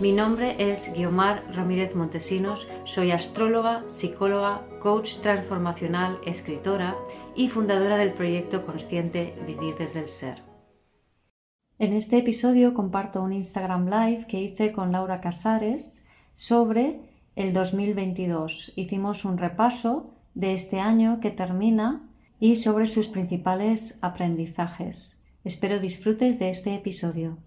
Mi nombre es Guiomar Ramírez Montesinos, soy astróloga, psicóloga, coach transformacional, escritora y fundadora del proyecto consciente Vivir desde el Ser. En este episodio comparto un Instagram Live que hice con Laura Casares sobre el 2022. Hicimos un repaso de este año que termina y sobre sus principales aprendizajes. Espero disfrutes de este episodio.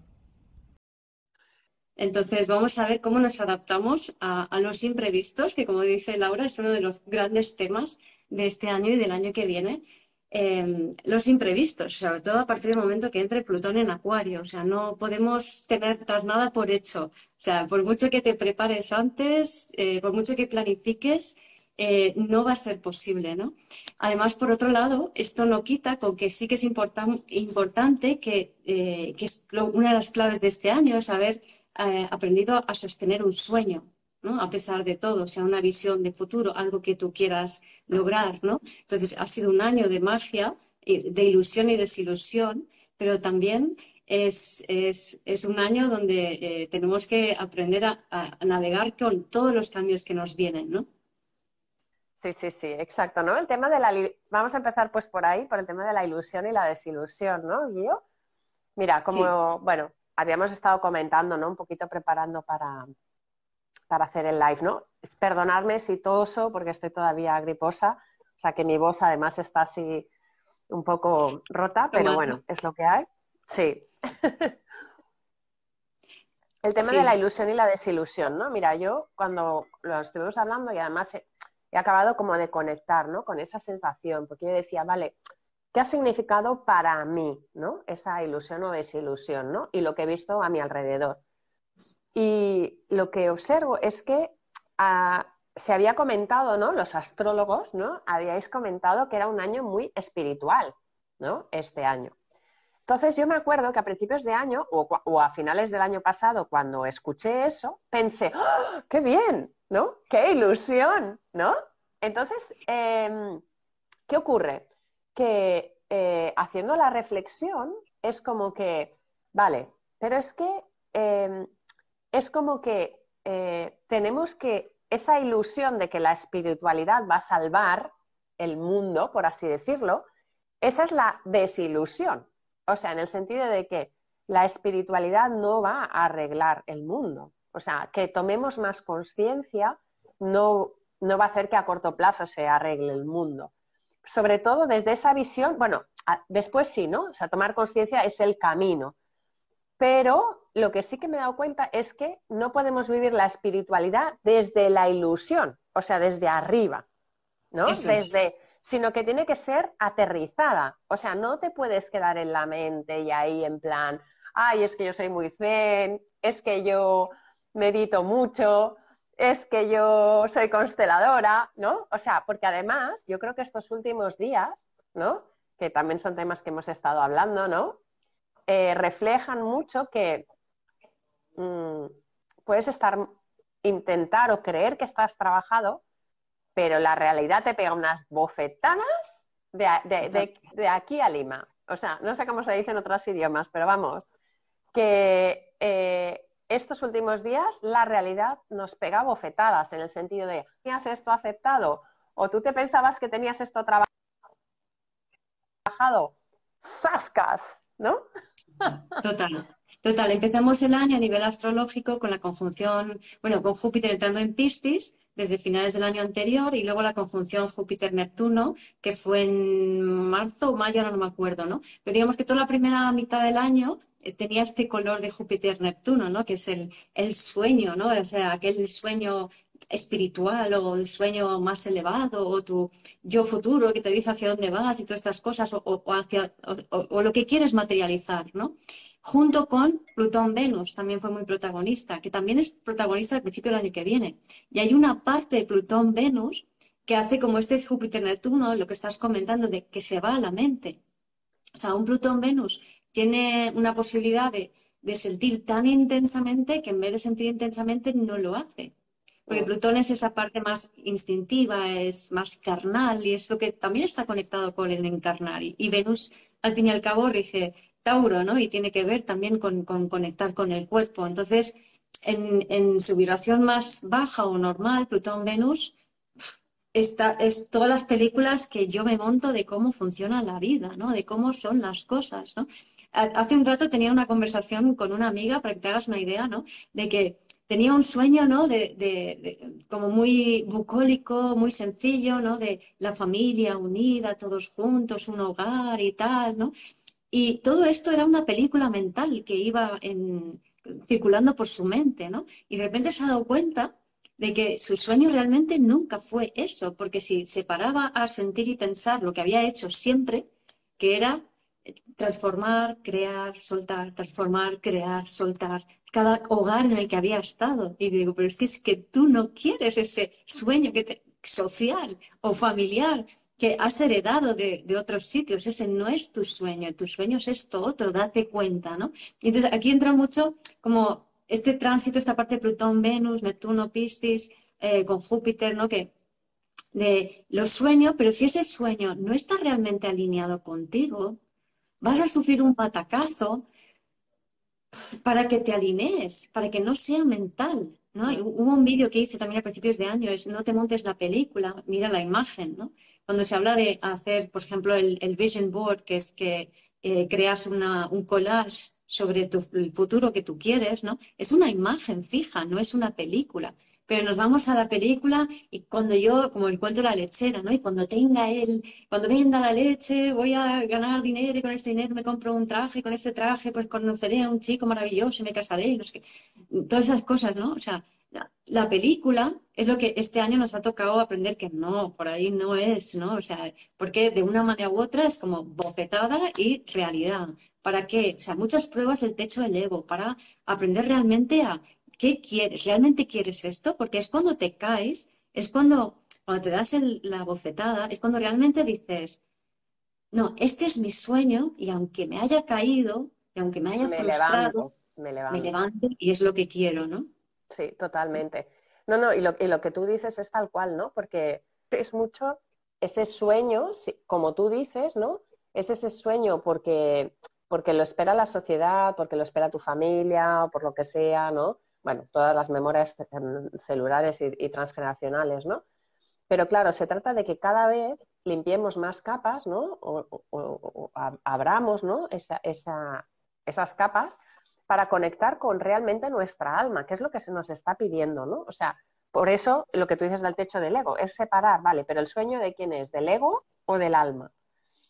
Entonces vamos a ver cómo nos adaptamos a, los imprevistos, que como dice Laura es uno de los grandes temas de este año y del año que viene. Em, los imprevistos, sobre todo a partir del momento que entre Plutón en Acuario. O sea, no podemos tener nada por hecho. O sea, por mucho que te prepares antes, eh, por mucho que planifiques, eh, no va a ser posible, ¿no? Además, por otro lado, esto no quita con que sí que es importante que, eh, que es una de las claves de este año es haber eh, aprendido a sostener un sueño, ¿no? A pesar de todo, o sea, una visión de futuro, algo que tú quieras lograr, ¿no? Entonces, ha sido un año de magia, de ilusión y desilusión, pero también es, un año donde eh, tenemos que aprender a, navegar con todos los cambios que nos vienen, ¿no? Sí, sí, sí, exacto, ¿no? El tema de la... Vamos a empezar pues por ahí, por el tema de la ilusión y la desilusión, ¿no, Guío? Mira, como, bueno, habíamos estado comentando, ¿no? Un poquito preparando para, para hacer el live, ¿no? Perdonadme si toso porque estoy todavía griposa, o sea que mi voz además está así un poco rota, pero bueno, es lo que hay. Sí. el tema de la ilusión y la desilusión, ¿no? Mira, yo cuando lo estuvimos hablando y además he, he acabado como de conectar, ¿no? Con esa sensación, porque yo decía, vale, ¿Qué ha significado para mí ¿no? esa ilusión o desilusión ¿no? y lo que he visto a mi alrededor? Y lo que observo es que ah, se había comentado, ¿no? los astrólogos, ¿no? habíais comentado que era un año muy espiritual ¿no? este año. Entonces yo me acuerdo que a principios de año o, a finales del año pasado, cuando escuché eso, pensé, ¡Oh, ¡qué bien! ¿no? ¡Qué ilusión! ¿no? Entonces, em, ¿qué ocurre? Que eh, haciendo la reflexión es como que, vale, pero es que em, es como que eh, tenemos que esa ilusión de que la espiritualidad va a salvar el mundo, por así decirlo, esa es la desilusión. O sea, en el sentido de que la espiritualidad no va a arreglar el mundo. O sea, que tomemos más conciencia no, no va a hacer que a corto plazo se arregle el mundo sobre todo desde esa visión, bueno, después sí, ¿no? O sea, tomar conciencia es el camino. Pero lo que sí que me he dado cuenta es que no podemos vivir la espiritualidad desde la ilusión, o sea, desde arriba, ¿no? desde, sino que tiene que ser aterrizada. O sea, no te puedes quedar en la mente y ahí en plan, ay, es que yo soy muy zen, es que yo medito mucho, es que yo soy consteladora, ¿no? O sea, porque además yo creo que estos últimos días, ¿no? Que también son temas que hemos estado hablando, ¿no? Eh, reflejan mucho que mm, puedes estar, intentar o creer que estás trabajado, pero la realidad te pega unas bofetadas de, aquí a Lima. O sea, no sé cómo se dice en otros idiomas, pero vamos, que eh, estos últimos días la realidad nos pega bofetadas en el sentido de, ¿tenías esto aceptado? ¿O tú te pensabas que tenías esto trabajado? ¡Zascas! ¿No? Total. Total, empezamos el año a nivel astrológico con la conjunción, bueno, con Júpiter entrando en Piscis desde finales del año anterior y luego la conjunción Júpiter-Neptuno, que fue en marzo o mayo, no me acuerdo, ¿no? Pero digamos que toda la primera mitad del año eh, tenía este color de Júpiter-Neptuno, ¿no? Que es el, el, sueño, ¿no? O sea, aquel sueño espiritual o el sueño más elevado o tu yo futuro que te dice hacia dónde vas y todas estas cosas o, hacia, o, lo que quieres materializar, ¿no? Junto con Plutón-Venus, también fue muy protagonista, que también es protagonista al principio del año que viene. Y hay una parte de Plutón-Venus que hace como este Júpiter-Neptuno, lo que estás comentando, de que se va a la mente. O sea, un Plutón-Venus tiene una posibilidad de, de sentir tan intensamente que en vez de sentir intensamente no lo hace. Porque Plutón es esa parte más instintiva, es más carnal y es lo que también está conectado con el encarnar. Y, Venus, al fin y al cabo, rige Y tiene que ver también con, conectar con el cuerpo. Entonces, en, su vibración más baja o normal, Plutón-Venus, es todas las películas que yo me monto de cómo funciona la vida, ¿no? De cómo son las cosas, ¿no? Hace un rato tenía una conversación con una amiga, para que te hagas una idea, ¿no? De que tenía un sueño, ¿no? De, como muy bucólico, muy sencillo, ¿no? De la familia unida, todos juntos, un hogar y tal, ¿no? Y todo esto era una película mental que iba circulando por su mente, ¿no? Y de repente se ha dado cuenta de que su sueño realmente nunca fue eso, porque si se paraba a sentir y pensar lo que había hecho siempre, que era transformar, crear, soltar, transformar, crear, soltar, cada hogar en el que había estado. Y digo, pero es que es que tú no quieres ese sueño que social o familiar que has heredado de, otros sitios. Ese no es tu sueño, tu sueño es esto otro, date cuenta, ¿no? entonces aquí entra mucho como este tránsito, esta parte de Plutón, Venus, Neptuno, Piscis, eh, con Júpiter, ¿no? Que de los sueños, pero si ese sueño no está realmente alineado contigo, vas a sufrir un patacazo para que te alinees, para que no sea mental. ¿no? Hubo un vídeo que hice también a principios de año, es no te montes la película, mira la imagen, ¿no? Cuando se habla de hacer, por ejemplo, el, vision board, que es que eh, creas una, un collage sobre tu, el futuro que tú quieres, ¿no? Es una imagen fija, no es una película pero nos vamos a la película y cuando yo, como el cuento de la lechera, ¿no? Y cuando tenga él, cuando venda la leche, voy a ganar dinero y con ese dinero me compro un traje y con ese traje pues conoceré a un chico maravilloso y me casaré y no sé qué. Todas esas cosas, ¿no? O sea, la película es lo que este año nos ha tocado aprender que no, por ahí no es, ¿no? O sea, porque de una manera u otra es como bofetada y realidad. ¿Para qué? O sea, muchas pruebas del techo del ego, para aprender realmente a ¿qué quieres? ¿Realmente quieres esto? Porque es cuando te caes, es cuando, cuando te das la bofetada, es cuando realmente dices, no, este es mi sueño y aunque me haya caído, y aunque me haya frustrado, me, levanto. y es lo que quiero, ¿no? Sí, totalmente. No, no, y lo, y lo que tú dices es tal cual, ¿no? Porque es mucho ese sueño, como tú dices, ¿no? Es ese sueño porque, porque lo espera la sociedad, porque lo espera tu familia o por lo que sea, ¿no? bueno, todas las memorias celulares y, transgeneracionales, ¿no? Pero claro, se trata de que cada vez limpiemos más capas, ¿no? O, abramos, ¿no? esas capas para conectar con realmente nuestra alma, que es lo que se nos está pidiendo, ¿no? O sea, por eso lo que tú dices del techo del ego es separar, vale, pero el sueño de quién es, del ego o del alma.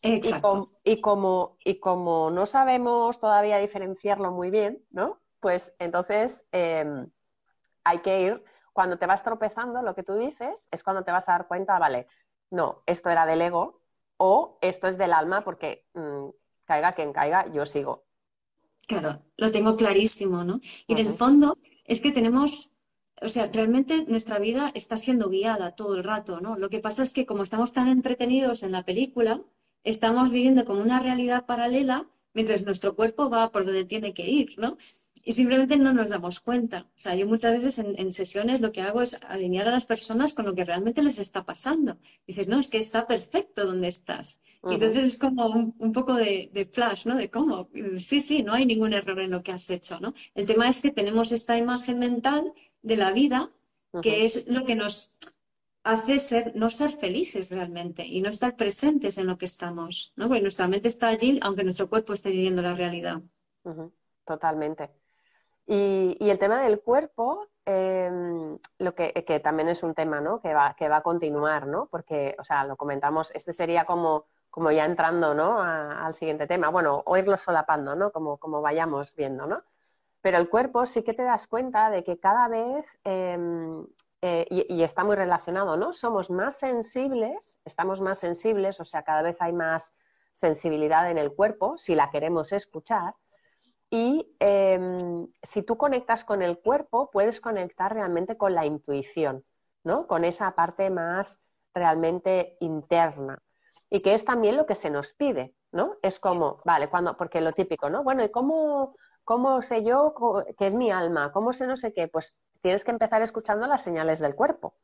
Exacto. y, como, y como no sabemos todavía diferenciarlo muy bien, ¿no? pues entonces em, hay que ir, cuando te vas tropezando, lo que tú dices es cuando te vas a dar cuenta, vale, no, esto era del ego o esto es del alma porque mm, caiga quien caiga, yo sigo. Claro, lo tengo clarísimo, ¿no? Y en el fondo es que tenemos, o sea, realmente nuestra vida está siendo guiada todo el rato, ¿no? Lo que pasa es que como estamos tan entretenidos en la película, estamos viviendo como una realidad paralela mientras nuestro cuerpo va por donde tiene que ir, ¿no? Y simplemente no nos damos cuenta. O sea, yo muchas veces en, sesiones lo que hago es alinear a las personas con lo que realmente les está pasando. Dices, no, es que está perfecto donde estás. Y entonces es como un, poco de, flash, ¿no? De cómo, sí, sí, no hay ningún error en lo que has hecho, ¿no? El tema es que tenemos esta imagen mental de la vida que es lo que nos hace ser, no ser felices realmente y no estar presentes en lo que estamos, ¿no? Porque nuestra mente está allí, aunque nuestro cuerpo esté viviendo la realidad. Totalmente. Y, el tema del cuerpo, em, lo que, también es un tema ¿no? que, va, que va a continuar, ¿no? porque, o sea, lo comentamos, este sería como, como ya entrando ¿no? al siguiente tema, bueno, o irlo solapando, ¿no? como, como vayamos viendo, ¿no? Pero el cuerpo sí que te das cuenta de que cada vez, em, eh, y, y, está muy relacionado, ¿no? Somos más sensibles, estamos más sensibles, o sea, cada vez hay más sensibilidad en el cuerpo, si la queremos escuchar, Y em, si tú conectas con el cuerpo, puedes conectar realmente con la intuición, ¿no? Con esa parte más realmente interna. Y que es también lo que se nos pide, ¿no? Es como, vale, cuando, porque lo típico, ¿no? Bueno, ¿y cómo, cómo sé yo que es mi alma? ¿Cómo sé no sé qué? Pues tienes que empezar escuchando las señales del cuerpo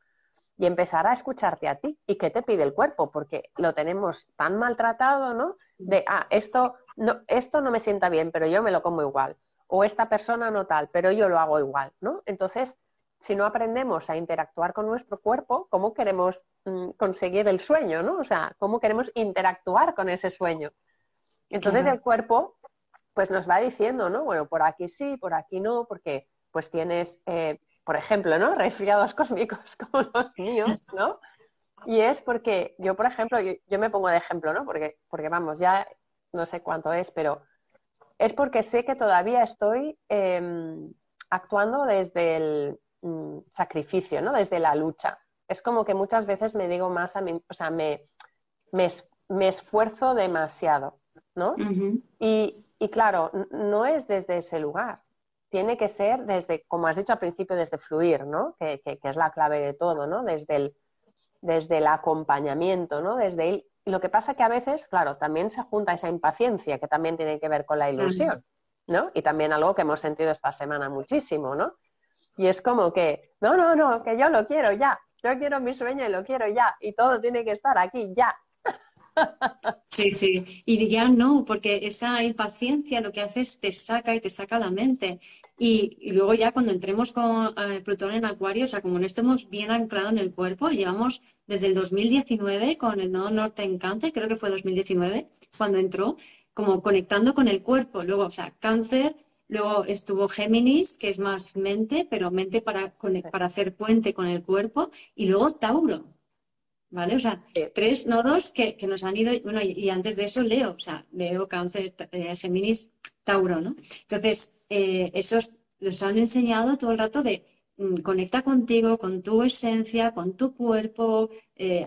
y empezar a escucharte a ti. ¿Y qué te pide el cuerpo? Porque lo tenemos tan maltratado, ¿no? De, ah, esto no, esto no me sienta bien, pero yo me lo como igual. O esta persona no tal, pero yo lo hago igual, ¿no? Entonces, si no aprendemos a interactuar con nuestro cuerpo, ¿cómo queremos mm, conseguir el sueño, ¿no? O sea, ¿cómo queremos interactuar con ese sueño? Entonces el cuerpo, pues nos va diciendo, ¿no? Bueno, por aquí sí, por aquí no, porque pues tienes, eh, por ejemplo, ¿no? Resfriados cósmicos como los míos, ¿no? Y es porque yo, por ejemplo, yo, yo, me pongo de ejemplo, ¿no? Porque, porque vamos, ya no sé cuánto es, pero es porque sé que todavía estoy em, actuando desde el mm, sacrificio, ¿no? Desde la lucha. Es como que muchas veces me digo más a mí, o sea, me, me, esfuerzo demasiado, ¿no? y, claro, no es desde ese lugar. Tiene que ser desde, como has dicho al principio, desde fluir, ¿no? Que, es la clave de todo, ¿no? Desde el, desde el acompañamiento, ¿no? Desde el lo que pasa que a veces, claro, también se junta esa impaciencia que también tiene que ver con la ilusión, ¿no? Y también algo que hemos sentido esta semana muchísimo, ¿no? Y es como que, no, no, no, que yo lo quiero ya, yo quiero mi sueño y lo quiero ya, y todo tiene que estar aquí ya. Sí, sí, y ya no, porque esa impaciencia lo que hace es te saca y te saca la mente. Y, luego ya cuando entremos con eh, Plutón en Acuario, o sea, como no estemos bien anclados en el cuerpo, llevamos desde el 2019 con el nodo norte en cáncer, creo que fue 2019 cuando entró, como conectando con el cuerpo. Luego, o sea, cáncer, luego estuvo Géminis, que es más mente, pero mente para, para hacer puente con el cuerpo, y luego Tauro. ¿Vale? O sea, tres nodos que, nos han ido, bueno, y, antes de eso Leo, o sea, Leo, Cáncer, eh, Géminis, Tauro, ¿no? Entonces, eh, esos los han enseñado todo el rato de conecta contigo, con tu esencia, con tu cuerpo, eh,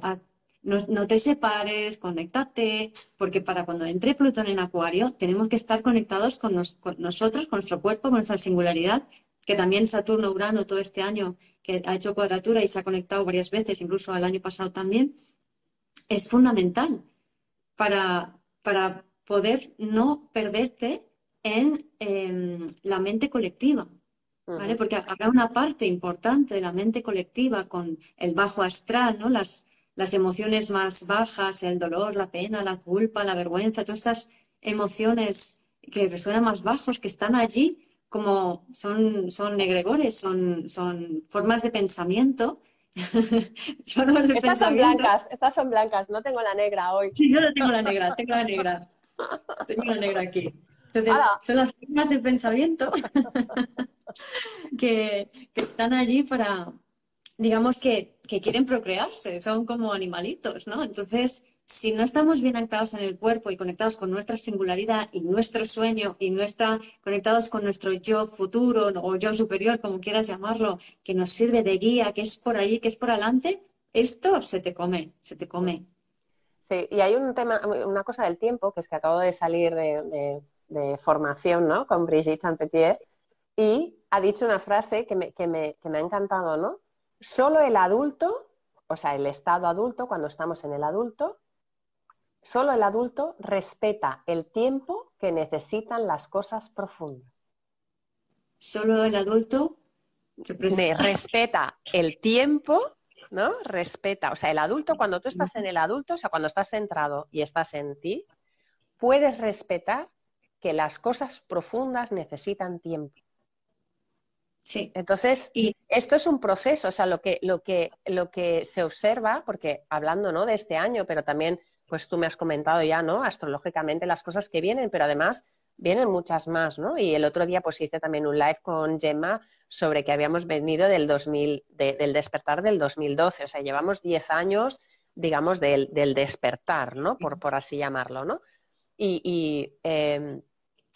no, te separes, conéctate, porque para cuando entre Plutón en Acuario tenemos que estar conectados con, nosotros, con nuestro cuerpo, con nuestra singularidad, que también Saturno, Urano todo este año, que ha hecho cuadratura y se ha conectado varias veces, incluso el año pasado también, es fundamental para, para poder no perderte en em, la mente colectiva. ¿Vale? Porque habrá una parte importante de la mente colectiva con el bajo astral, ¿no? Las, las emociones más bajas, el dolor, la pena, la culpa, la vergüenza, todas estas emociones que resuenan más bajos, que están allí como son, son negregores, son, son formas de pensamiento. estas son blancas, estas son blancas, no tengo la negra hoy. Sí, yo no tengo la negra, tengo la negra. tengo la negra aquí. Entonces, son las formas de pensamiento que, están allí para, digamos que, quieren procrearse, son como animalitos, ¿no? Entonces, si no estamos bien anclados en el cuerpo y conectados con nuestra singularidad y nuestro sueño y no está conectados con nuestro yo futuro o yo superior, como quieras llamarlo, que nos sirve de guía, que es por allí, que es por adelante, esto se te come, se te come. Sí, y hay un tema, una cosa del tiempo, que es que acabo de salir de de formación, ¿no? Con Brigitte Champetier, y ha dicho una frase que me, que me, que me ha encantado, ¿no? Solo el adulto, o sea, el estado adulto, cuando estamos en el adulto, solo el adulto respeta el tiempo que necesitan las cosas profundas. Solo el adulto respeta el tiempo, ¿no? Respeta, o sea, el adulto, cuando tú estás en el adulto, o sea, cuando estás centrado y estás en ti, puedes respetar que las cosas profundas necesitan tiempo. Sí. Entonces, y... esto es un proceso, o sea, lo que, lo que, lo que se observa, porque hablando ¿no? de este año, pero también, pues tú me has comentado ya, ¿no? Astrológicamente las cosas que vienen, pero además vienen muchas más, ¿no? Y el otro día pues hice también un live con Gemma sobre que habíamos venido del 2000, del despertar del 2012, o sea, llevamos 10 años, digamos, del, despertar, ¿no? Por, por así llamarlo, ¿no? Y, em,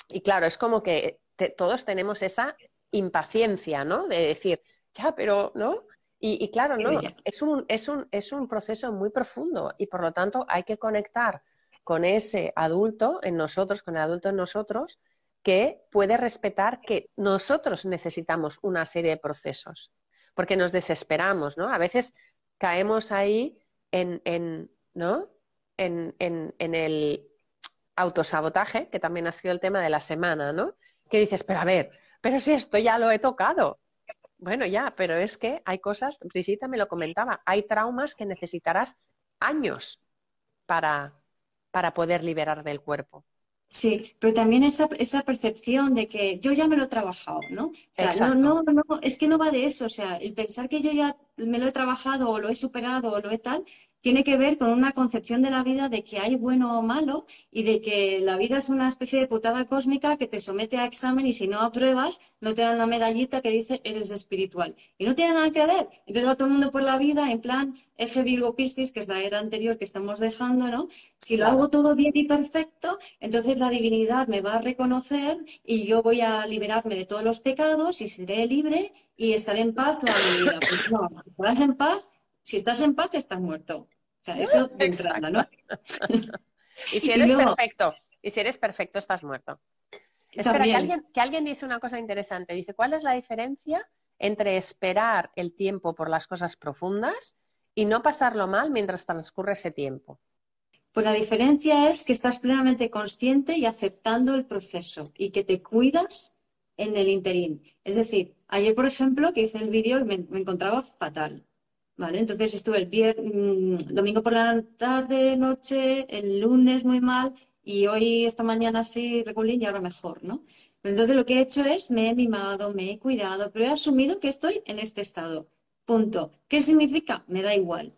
y, claro, es como que todos tenemos esa impaciencia, ¿no? De decir, ya, pero, ¿no? Y, claro, no, es un, es, un, es un proceso muy profundo y por lo tanto hay que conectar con ese adulto en nosotros, con el adulto en nosotros, que puede respetar que nosotros necesitamos una serie de procesos, porque nos desesperamos, ¿no? A veces caemos ahí en, en ¿no? En, en, en, el autosabotaje, que también ha sido el tema de la semana, ¿no? Que dices, pero a ver, pero si esto ya lo he tocado. Bueno, ya, pero es que hay cosas, Brisita me lo comentaba, hay traumas que necesitarás años para, para poder liberar del cuerpo. Sí, pero también esa, esa percepción de que yo ya me lo he trabajado, ¿no? O sea, no, no, no, es que no va de eso, o sea, el pensar que yo ya me lo he trabajado o lo he superado o lo he tal, tiene que ver con una concepción de la vida de que hay bueno o malo y de que la vida es una especie de putada cósmica que te somete a examen y si no apruebas no te dan la medallita que dice eres espiritual. Y no tiene nada que ver. Entonces va todo el mundo por la vida en plan eje Virgo Piscis, que es la era anterior que estamos dejando, ¿no? Si lo hago todo bien y perfecto, entonces la divinidad me va a reconocer y yo voy a liberarme de todos los pecados y seré libre y estaré en paz toda mi vida. Pues no, estarás en paz si estás en paz, estás muerto. O sea, eso de entrada, ¿no? y si eres perfecto, y si eres perfecto, estás muerto. Espera, que alguien, que alguien dice una cosa interesante. Dice, ¿cuál es la diferencia entre esperar el tiempo por las cosas profundas y no pasarlo mal mientras transcurre ese tiempo? Pues la diferencia es que estás plenamente consciente y aceptando el proceso y que te cuidas en el interín. Es decir, ayer, por ejemplo, que hice el vídeo y me encontraba fatal. Entonces estuve el viernes, mm, domingo por la tarde, noche, el lunes muy mal y hoy, esta mañana sí, reculín y ahora mejor, ¿no? Pues entonces lo que he hecho es me he mimado, me he cuidado, pero he asumido que estoy en este estado. Punto. ¿Qué significa? Me da igual.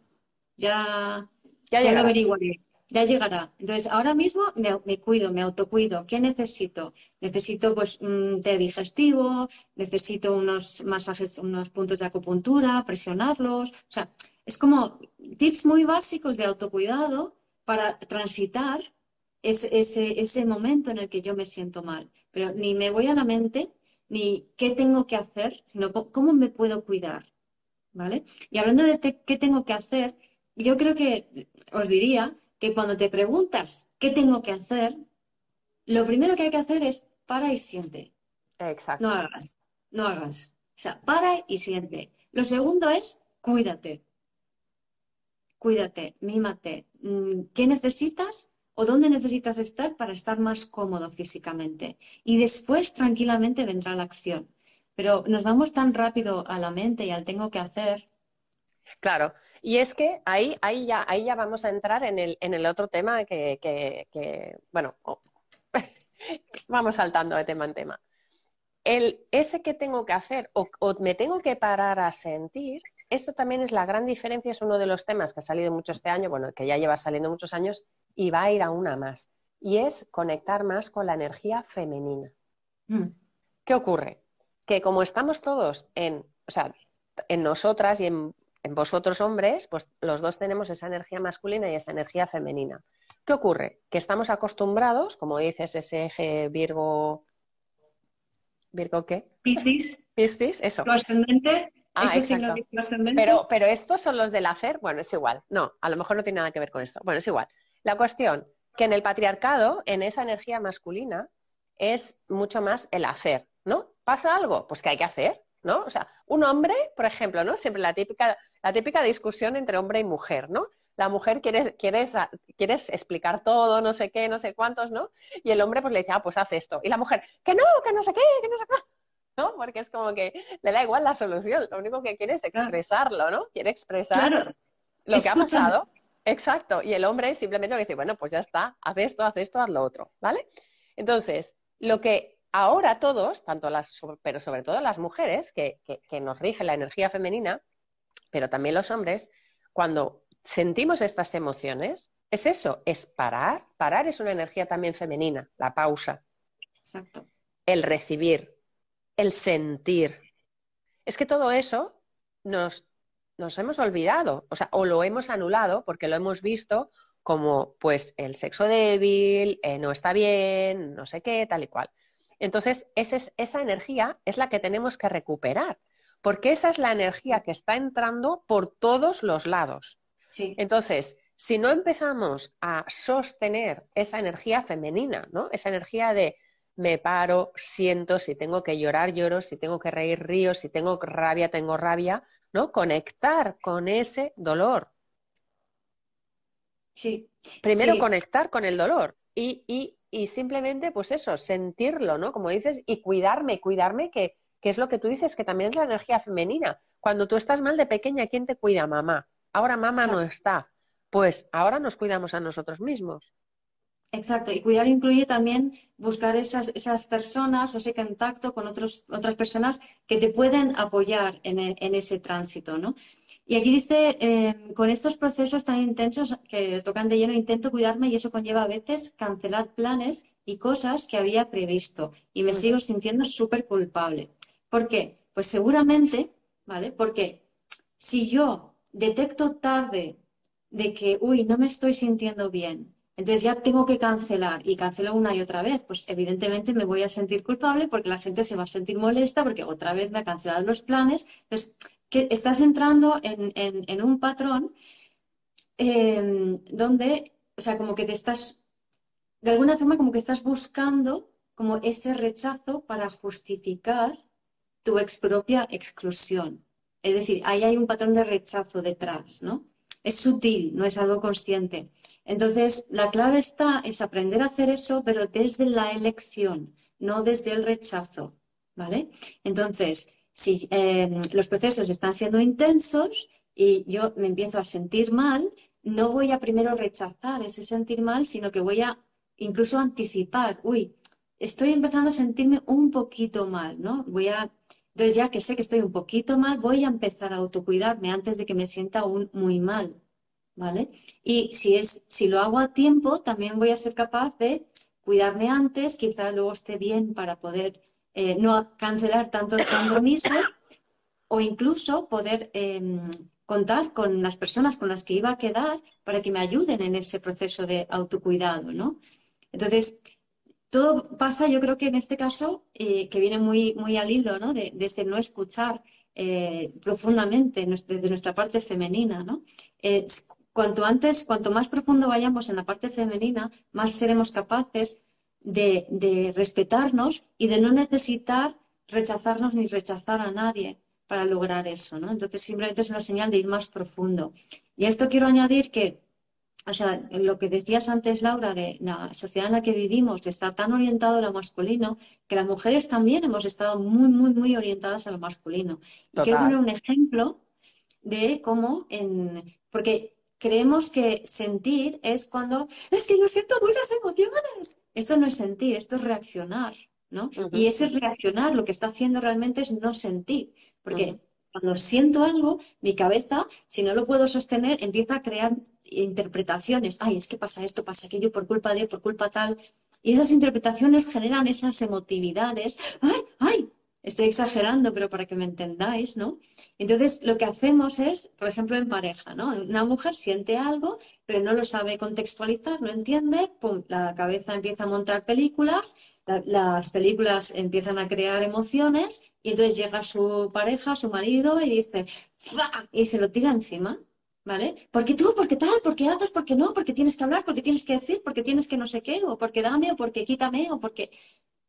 Ya, ya, ya lo averiguaré ya llegará. Entonces, ahora mismo me, cuido, me autocuido. ¿Qué necesito? Necesito pues un té digestivo, necesito unos masajes, unos puntos de acupuntura, presionarlos. O sea, es como tips muy básicos de autocuidado para transitar ese, ese, ese momento en el que yo me siento mal. Pero ni me voy a la mente, ni qué tengo que hacer, sino cómo me puedo cuidar. ¿Vale? Y hablando de qué tengo que hacer, yo creo que os diría que cuando te preguntas qué tengo que hacer, lo primero que hay que hacer es para y siente. Exacto. No hagas, no hagas. O sea, para y siente. Lo segundo es cuídate. Cuídate, mímate. Mm, ¿Qué necesitas o dónde necesitas estar para estar más cómodo físicamente? Y después tranquilamente vendrá la acción. Pero nos vamos tan rápido a la mente y al tengo que hacer. Claro, y es que ahí, ahí, ya, ahí ya vamos a entrar en el, en el otro tema que, bueno, vamos saltando de tema en tema. El, ese que tengo que hacer o, me tengo que parar a sentir, eso también es la gran diferencia, es uno de los temas que ha salido mucho este año, bueno, que ya lleva saliendo muchos años y va a ir a una más, y es conectar más con la energía femenina. Mm. ¿Qué ocurre? Que como estamos todos en, o sea, en nosotras y en en vosotros hombres, pues los dos tenemos esa energía masculina y esa energía femenina. ¿Qué ocurre? Que estamos acostumbrados, como dices, ese eje Virgo. ¿Virgo qué? Piscis. Piscis, eso. ascendente. Ah, pero, pero estos son los del hacer, bueno, es igual. No, a lo mejor no tiene nada que ver con esto. Bueno, es igual. La cuestión, que en el patriarcado, en esa energía masculina, es mucho más el hacer, ¿no? ¿Pasa algo? Pues que hay que hacer, ¿no? O sea, un hombre, por ejemplo, ¿no? Siempre la típica la típica discusión entre hombre y mujer, ¿no? La mujer quiere, quieres explicar todo, no sé qué, no sé cuántos, ¿no? Y el hombre pues le dice, ah, pues haz esto. Y la mujer, que no, que no sé qué, que no sé qué. ¿no? Porque es como que le da igual la solución, lo único que quiere es expresarlo, ¿no? Quiere expresar lo que ha pasado. Exacto. Y el hombre simplemente le dice, bueno, pues ya está, haz esto, haz esto, haz lo otro, ¿vale? Entonces, lo que ahora todos, tanto las, pero sobre todo las mujeres, que, que nos rige la energía femenina, pero también los hombres, cuando sentimos estas emociones, es eso, es parar. Parar es una energía también femenina, la pausa. Exacto. El recibir, el sentir. Es que todo eso nos, nos hemos olvidado, o sea, o lo hemos anulado porque lo hemos visto como, pues, el sexo débil, eh, no está bien, no sé qué, tal y cual. Entonces, esa energía es la que tenemos que recuperar porque esa es la energía que está entrando por todos los lados. Entonces, si no empezamos a sostener esa energía femenina, ¿no? Esa energía de me paro, siento, si tengo que llorar, lloro, si tengo que reír, río, si tengo rabia, tengo rabia, ¿no? Conectar con ese dolor. Sí. Primero conectar con el dolor y, y, y, simplemente, pues eso, sentirlo, ¿no? Como dices, y cuidarme, cuidarme, que, que es lo que tú dices, que también es la energía femenina. Cuando tú estás mal de pequeña, ¿quién te cuida? Mamá. Ahora mamá no está. Pues ahora nos cuidamos a nosotros mismos. Exacto, y cuidar incluye también buscar esas, esas personas o ese contacto con otros, otras personas que te pueden apoyar en, e, en ese tránsito, ¿no? Y aquí dice, eh, con estos procesos tan intensos que tocan de lleno, intento cuidarme y eso conlleva a veces cancelar planes y cosas que había previsto y me sigo sintiendo súper culpable. ¿Por qué? Pues seguramente, ¿vale? Porque si yo detecto tarde de que, uy, no me estoy sintiendo bien, entonces ya tengo que cancelar y cancelo una y otra vez, pues evidentemente me voy a sentir culpable porque la gente se va a sentir molesta porque otra vez me ha cancelado los planes. Entonces, que estás entrando en, un patrón em, donde, o sea, como que te estás, de alguna forma como que estás buscando como ese rechazo para justificar tu propia exclusión. Es decir, ahí hay un patrón de rechazo detrás, ¿no? Es sutil, no es algo consciente. Entonces, la clave está es aprender a hacer eso, pero desde la elección, no desde el rechazo, ¿vale? Entonces, si eh, los procesos están siendo intensos y yo me empiezo a sentir mal, no voy a primero rechazar ese sentir mal, sino que voy a incluso anticipar, uy, estoy empezando a sentirme un poquito mal, ¿no? Voy a, entonces ya que sé que estoy un poquito mal, voy a empezar a autocuidarme antes de que me sienta aún muy mal. ¿vale? Y si, es, si lo hago a tiempo, también voy a ser capaz de cuidarme antes, quizá luego esté bien para poder eh, no cancelar tantos compromisos o incluso poder em, contar con las personas con las que iba a quedar para que me ayuden en ese proceso de autocuidado, ¿no? Entonces, todo pasa, yo creo que en este caso, eh, que viene muy, muy al hilo, ¿no? De, este no escuchar eh, profundamente de nuestra parte femenina, ¿no? cuanto antes, cuanto más profundo vayamos en la parte femenina, más seremos capaces de, respetarnos y de no necesitar rechazarnos ni rechazar a nadie para lograr eso, ¿no? Entonces simplemente es una señal de ir más profundo. Y a esto quiero añadir que, o sea, lo que decías antes, Laura, de la sociedad en la que vivimos está tan orientado a lo masculino que las mujeres también hemos estado muy, muy, muy orientadas a lo masculino. Y quiero poner un ejemplo de cómo en... Porque creemos que sentir es cuando es que yo siento muchas emociones. Esto no es sentir, esto es reaccionar, ¿no? Y ese reaccionar lo que está haciendo realmente es no sentir, porque cuando siento algo, mi cabeza, si no lo puedo sostener, empieza a crear interpretaciones. Ay, es que pasa esto, pasa aquello por culpa de, por culpa tal. Y esas interpretaciones generan esas emotividades. Ay, ay, Estoy exagerando, pero para que me entendáis, ¿no? Entonces, lo que hacemos es, por ejemplo, en pareja, ¿no? Una mujer siente algo, pero no lo sabe contextualizar, no entiende, pum, la cabeza empieza a montar películas, las películas empiezan a crear emociones, y entonces llega su pareja, su marido, y dice, ¡Fa! y se lo tira encima, ¿vale? Porque tú, porque tal, porque haces, porque no, porque tienes que hablar, porque tienes que decir, porque tienes que no sé qué, o porque dame, o porque quítame, o porque.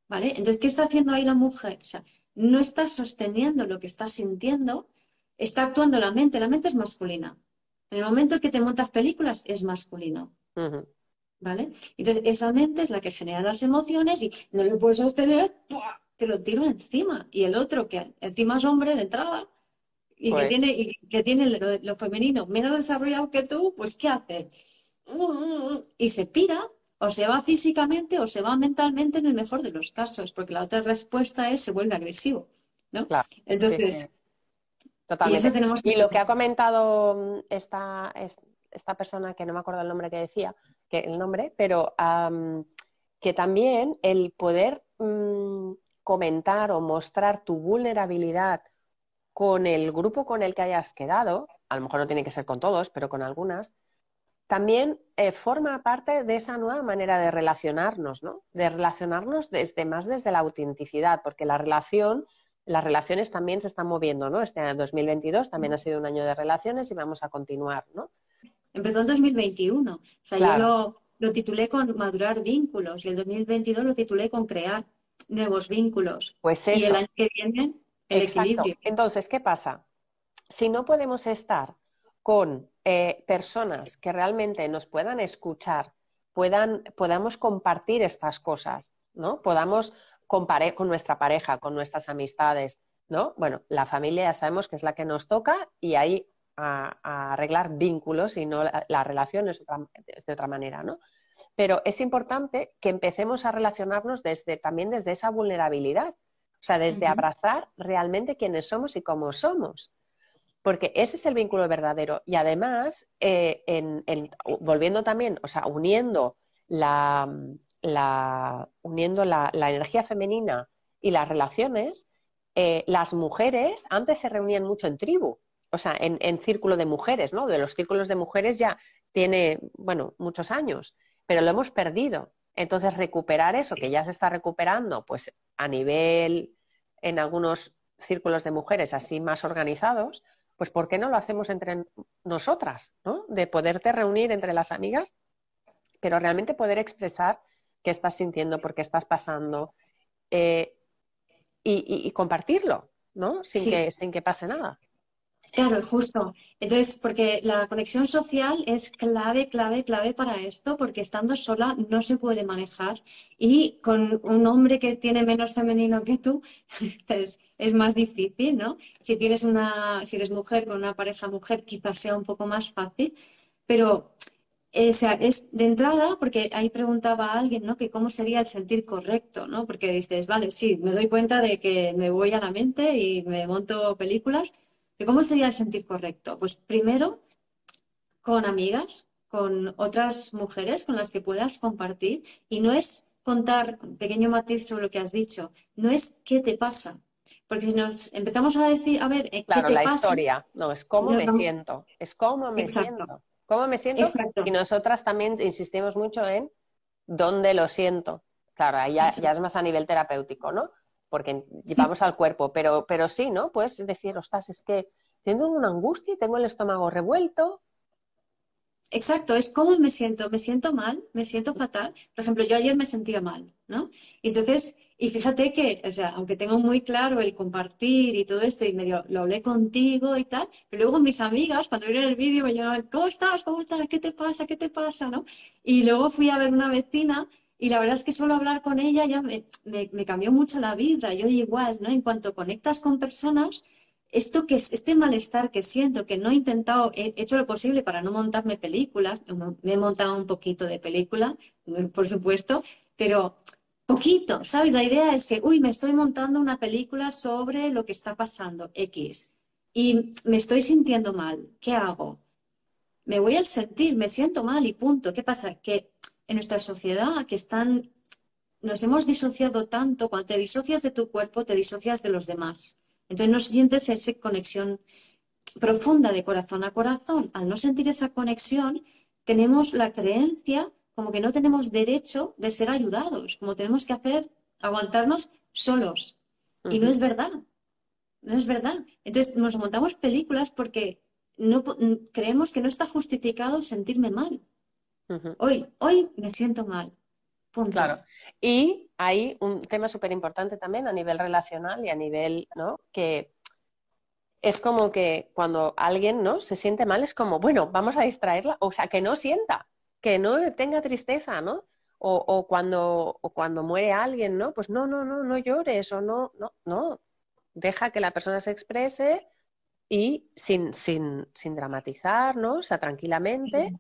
¿Vale? Entonces, ¿qué está haciendo ahí la mujer? O sea, no está sosteniendo lo que está sintiendo, está actuando la mente. La mente es masculina. En el momento en que te montas películas, es masculino. ¿Vale? Entonces, esa mente es la que genera las emociones y no lo puedes sostener, te lo tiro encima. Y el otro, que encima es hombre de entrada y que pues tiene, y que tiene lo, femenino menos desarrollado que tú, pues ¿qué hace? Y se pira o se va físicamente o se va mentalmente en el mejor de los casos, porque la otra respuesta es se vuelve agresivo, ¿no? Entonces, Y, lo que ha comentado mm, esta, esta persona, que no me acuerdo el nombre que decía, que el nombre, pero que también el poder mm, comentar o mostrar tu vulnerabilidad con el grupo con el que hayas quedado, a lo mejor no tiene que ser con todos, pero con algunas, también eh, forma parte de esa nueva manera de relacionarnos, ¿no? De relacionarnos desde más desde la autenticidad, porque la relación, las relaciones también se están moviendo, ¿no? Este año 2022 también ha sido un año de relaciones y vamos a continuar, ¿no? Empezó en 2021. O sea, yo lo, titulé con madurar vínculos y el 2022 lo titulé con crear. nuevos vínculos. Pues eso. Y el año que viene, el equilibrio. Entonces, ¿qué pasa? Si no podemos estar con eh, personas que realmente nos puedan escuchar, puedan, podamos compartir estas cosas, ¿no? Podamos comparar con nuestra pareja, con nuestras amistades, ¿no? Bueno, la familia ya sabemos que es la que nos toca y ahí a, arreglar vínculos y no la, relación es de otra manera, ¿no? Pero es importante que empecemos a relacionarnos desde, también desde esa vulnerabilidad, o sea, desde abrazar realmente quiénes somos y cómo somos. Porque ese es el vínculo verdadero. Y además, eh, volviendo también, o sea, uniendo la, uniendo la, energía femenina y las relaciones, eh, las mujeres antes se reunían mucho en tribu o sea, en, círculo de mujeres, ¿no? De los círculos de mujeres ya tiene, bueno, muchos años, pero lo hemos perdido. Entonces, recuperar eso, que ya se está recuperando, pues a nivel, en algunos círculos de mujeres así más organizados, pues ¿por qué no lo hacemos entre nosotras, ¿no? De poderte reunir entre las amigas, pero realmente poder expresar qué estás sintiendo, por qué estás pasando eh, y, compartirlo, ¿no? Sin, que, sin que pase nada. Claro, justo. Entonces, porque la conexión social es clave, clave, clave para esto, porque estando sola no se puede manejar y con un hombre que tiene menos femenino que tú, entonces es más difícil, ¿no? Si tienes una, si eres mujer con una pareja mujer, quizás sea un poco más fácil, pero eh, es de entrada, porque ahí preguntaba a alguien, ¿no? Que cómo sería el sentir correcto, ¿no? Porque dices, vale, sí, me doy cuenta de que me voy a la mente y me monto películas ¿Cómo sería el sentir correcto? Pues primero con amigas, con otras mujeres con las que puedas compartir y no es contar un pequeño matiz sobre lo que has dicho, no es qué te pasa. Porque si nos empezamos a decir, a ver, ¿qué claro, te la historia, no, es cómo me siento, es cómo me siento, cómo me siento. Y nosotras también insistimos mucho en dónde lo siento. Claro, ahí ya, ya, es más a nivel terapéutico, ¿no? Porque llevamos al cuerpo, pero, pero sí, ¿no? Puedes decir, ostras, es que tengo una angustia y tengo el estómago revuelto. Exacto, es cómo me siento, me siento mal, me siento fatal. Por ejemplo, yo ayer me sentía mal, ¿no? Entonces, y fíjate que, o sea, aunque tengo muy claro el compartir y todo esto, y medio lo hablé contigo y tal, pero luego mis amigas, cuando vieron el vídeo, me llamaban, ¿cómo estás? ¿Cómo estás? ¿Qué te pasa? ¿Qué te pasa? ¿no? Y luego fui a ver una vecina y la verdad es que solo hablar con ella ya me, cambió mucho la vida. Yo igual, ¿no? En cuanto conectas con personas, esto que este malestar que siento, que no he intentado, he hecho lo posible para no montarme películas, me he montado un poquito de película, por supuesto, pero poquito, ¿sabes? La idea es que, uy, me estoy montando una película sobre lo que está pasando, X, y me estoy sintiendo mal, ¿qué hago? Me voy al sentir, me siento mal y punto. ¿Qué pasa? Que en nuestra sociedad que están, nos hemos disociado tanto, cuando te disocias de tu cuerpo, te disocias de los demás. Entonces no sientes esa conexión profunda de corazón a corazón. Al no sentir esa conexión, tenemos la creencia como que no tenemos derecho de ser ayudados, como tenemos que hacer, aguantarnos solos. Y no es verdad. No es verdad. Entonces nos montamos películas porque no, creemos que no está justificado sentirme mal. Hoy, hoy me siento mal. Claro. Y hay un tema súper importante también a nivel relacional y a nivel, ¿no? Que es como que cuando alguien, ¿no? Se siente mal, es como, bueno, vamos a distraerla, o sea, que no sienta, que no tenga tristeza, ¿no? O, cuando, o cuando muere alguien, ¿no? Pues no, no, no, no llores o no, no, no. Deja que la persona se exprese y sin, sin, sin dramatizar, ¿no? O sea, tranquilamente.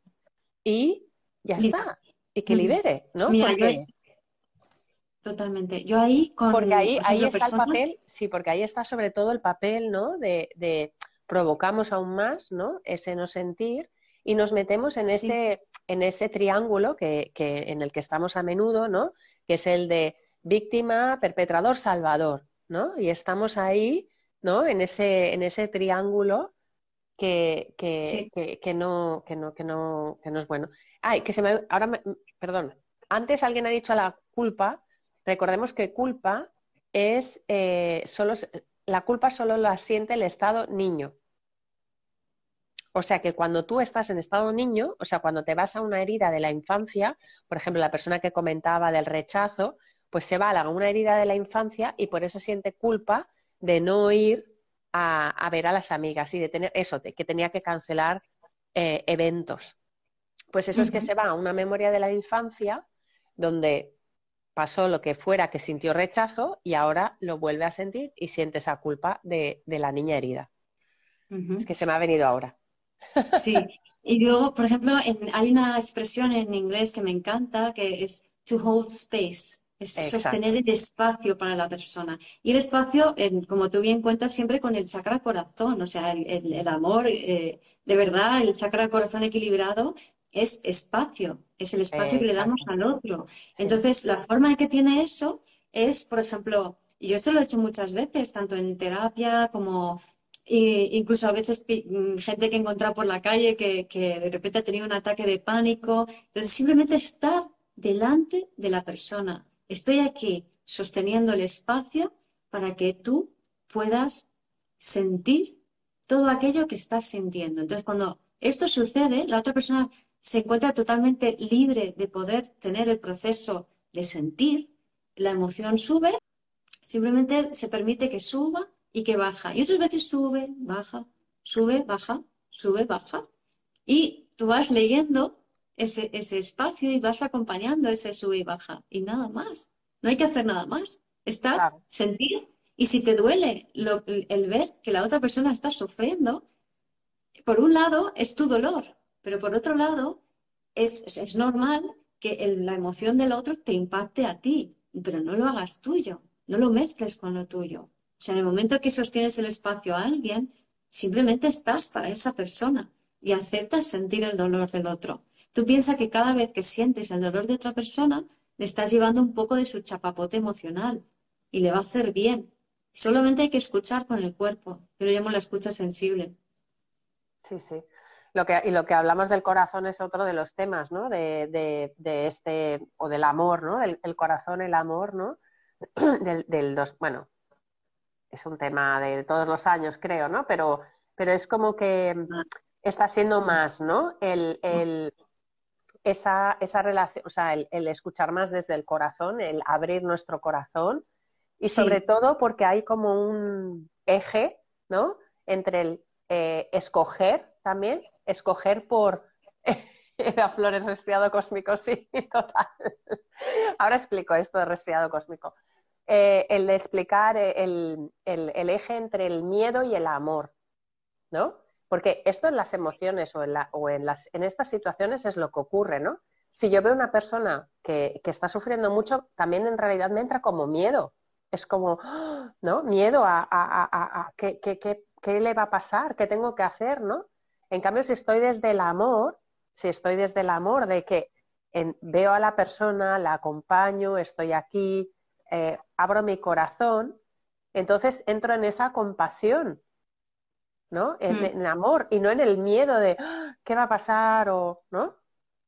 Y ya está. Y que libere, ¿no? Totalmente. Yo ahí con. Porque ahí, ahí está el papel, sí, porque ahí está sobre todo el papel, ¿no? De, de provocamos aún más, ¿no? Ese no sentir y nos metemos en ese, en ese triángulo que, que, en el que estamos a menudo, ¿no? Que es el de víctima, perpetrador, salvador, ¿no? Y estamos ahí, ¿no? En ese, en ese triángulo que, que, que, no, que, no, que, no, que no es bueno. Ay, que se me. Ahora, me, perdón. Antes alguien ha dicho la culpa. Recordemos que culpa es eh, solo. La culpa solo la siente el estado niño. O sea que cuando tú estás en estado niño, o sea, cuando te vas a una herida de la infancia, por ejemplo, la persona que comentaba del rechazo, pues se va a una herida de la infancia y por eso siente culpa de no ir a, ver a las amigas y de tener eso, de que tenía que cancelar eh, eventos. Pues eso es que se va a una memoria de la infancia donde pasó lo que fuera que sintió rechazo y ahora lo vuelve a sentir y siente esa culpa de, la niña herida. Es que se me ha venido ahora. Sí, y luego, por ejemplo, hay una expresión en inglés que me encanta que es to hold space, es sostener el espacio para la persona. Y el espacio, como tú bien cuentas, siempre con el chakra corazón, o sea, el, amor, eh, de verdad, el chakra corazón equilibrado es espacio, es el espacio que le damos al otro. Entonces, la forma en que tiene eso es, por ejemplo, y yo esto lo he hecho muchas veces, tanto en terapia como incluso a veces mm, gente que he encontrado por la calle que, que, de repente ha tenido un ataque de pánico. Entonces, simplemente estar delante de la persona. Estoy aquí sosteniendo el espacio para que tú puedas sentir todo aquello que estás sintiendo. Entonces, cuando esto sucede, la otra persona se encuentra totalmente libre de poder tener el proceso de sentir, la emoción sube, simplemente se permite que suba y que baja. Y otras veces sube, baja, sube, baja, sube, baja. Y tú vas leyendo ese, ese espacio y vas acompañando ese sube y baja. Y nada más. No hay que hacer nada más. Estar, sentir. Y si te duele el ver que la otra persona está sufriendo, por un lado es tu dolor, pero por otro lado, es, normal que la emoción del otro te impacte a ti, pero no lo hagas tuyo, no lo mezcles con lo tuyo. O sea, en el momento que sostienes el espacio a alguien, simplemente estás para esa persona y aceptas sentir el dolor del otro. Tú piensas que cada vez que sientes el dolor de otra persona, le estás llevando un poco de su chapapote emocional y le va a hacer bien. Solamente hay que escuchar con el cuerpo, pero llamo la escucha sensible. Sí, sí y lo que hablamos del corazón es otro de los temas, ¿no? De, este, o del amor, ¿no? El, corazón, el amor, ¿no? Del, dos, bueno, es un tema de todos los años, creo, ¿no? Pero, pero es como que está siendo más, ¿no? El, esa, esa relación, o sea, el, escuchar más desde el corazón, el abrir nuestro corazón y sobre todo porque hay como un eje, ¿no? Entre el eh, escoger también escoger por a Flores resfriado cósmico, sí, total. Ahora explico esto de resfriado cósmico. Eh, el de explicar el, eje entre el miedo y el amor, ¿no? Porque esto en las emociones o, en, o en, las, en estas situaciones es lo que ocurre, ¿no? Si yo veo una persona que, está sufriendo mucho, también en realidad me entra como miedo. Es como, ¿no? Miedo a, a, ¿qué, qué le va a pasar, qué tengo que hacer, ¿no? En cambio, si estoy desde el amor, si estoy desde el amor de que veo a la persona, la acompaño, estoy aquí, eh, abro mi corazón, entonces entro en esa compasión, ¿no? En, mm. amor y no en el miedo de ¡Ah! qué va a pasar o, ¿no?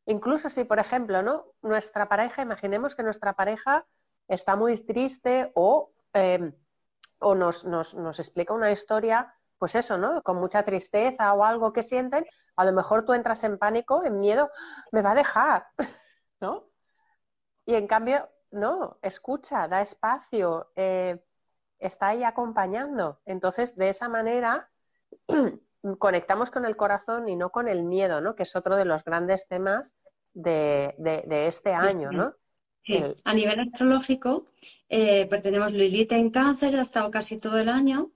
Incluso si, por ejemplo, ¿no? Nuestra pareja, imaginemos que nuestra pareja está muy triste o, em, o nos, nos explica una historia pues eso, ¿no? Con mucha tristeza o algo que sienten, a lo mejor tú entras en pánico, en miedo, me va a dejar, ¿no? Y en cambio, no, escucha, da espacio, eh, está ahí acompañando. Entonces, de esa manera, conectamos con el corazón y no con el miedo, ¿no? Que es otro de los grandes temas de, este año, ¿no? Sí, a nivel astrológico, eh, tenemos Lilith en cáncer, ha estado casi todo el año,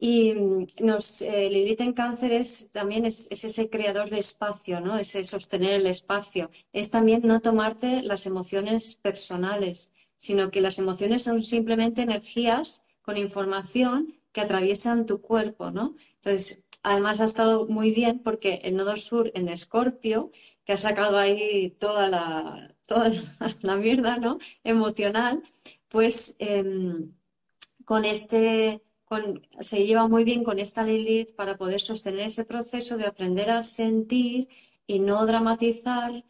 y mm, nos, eh, Lilith en cáncer es también es, ese creador de espacio, ¿no? Ese sostener el espacio. Es también no tomarte las emociones personales, sino que las emociones son simplemente energías con información que atraviesan tu cuerpo, ¿no? Entonces, además ha estado muy bien porque el nodo sur en Escorpio, que ha sacado ahí toda la, toda la mierda, ¿no? Emocional, pues em, con este se lleva muy bien con esta Lilith para poder sostener ese proceso de aprender a sentir y no dramatizar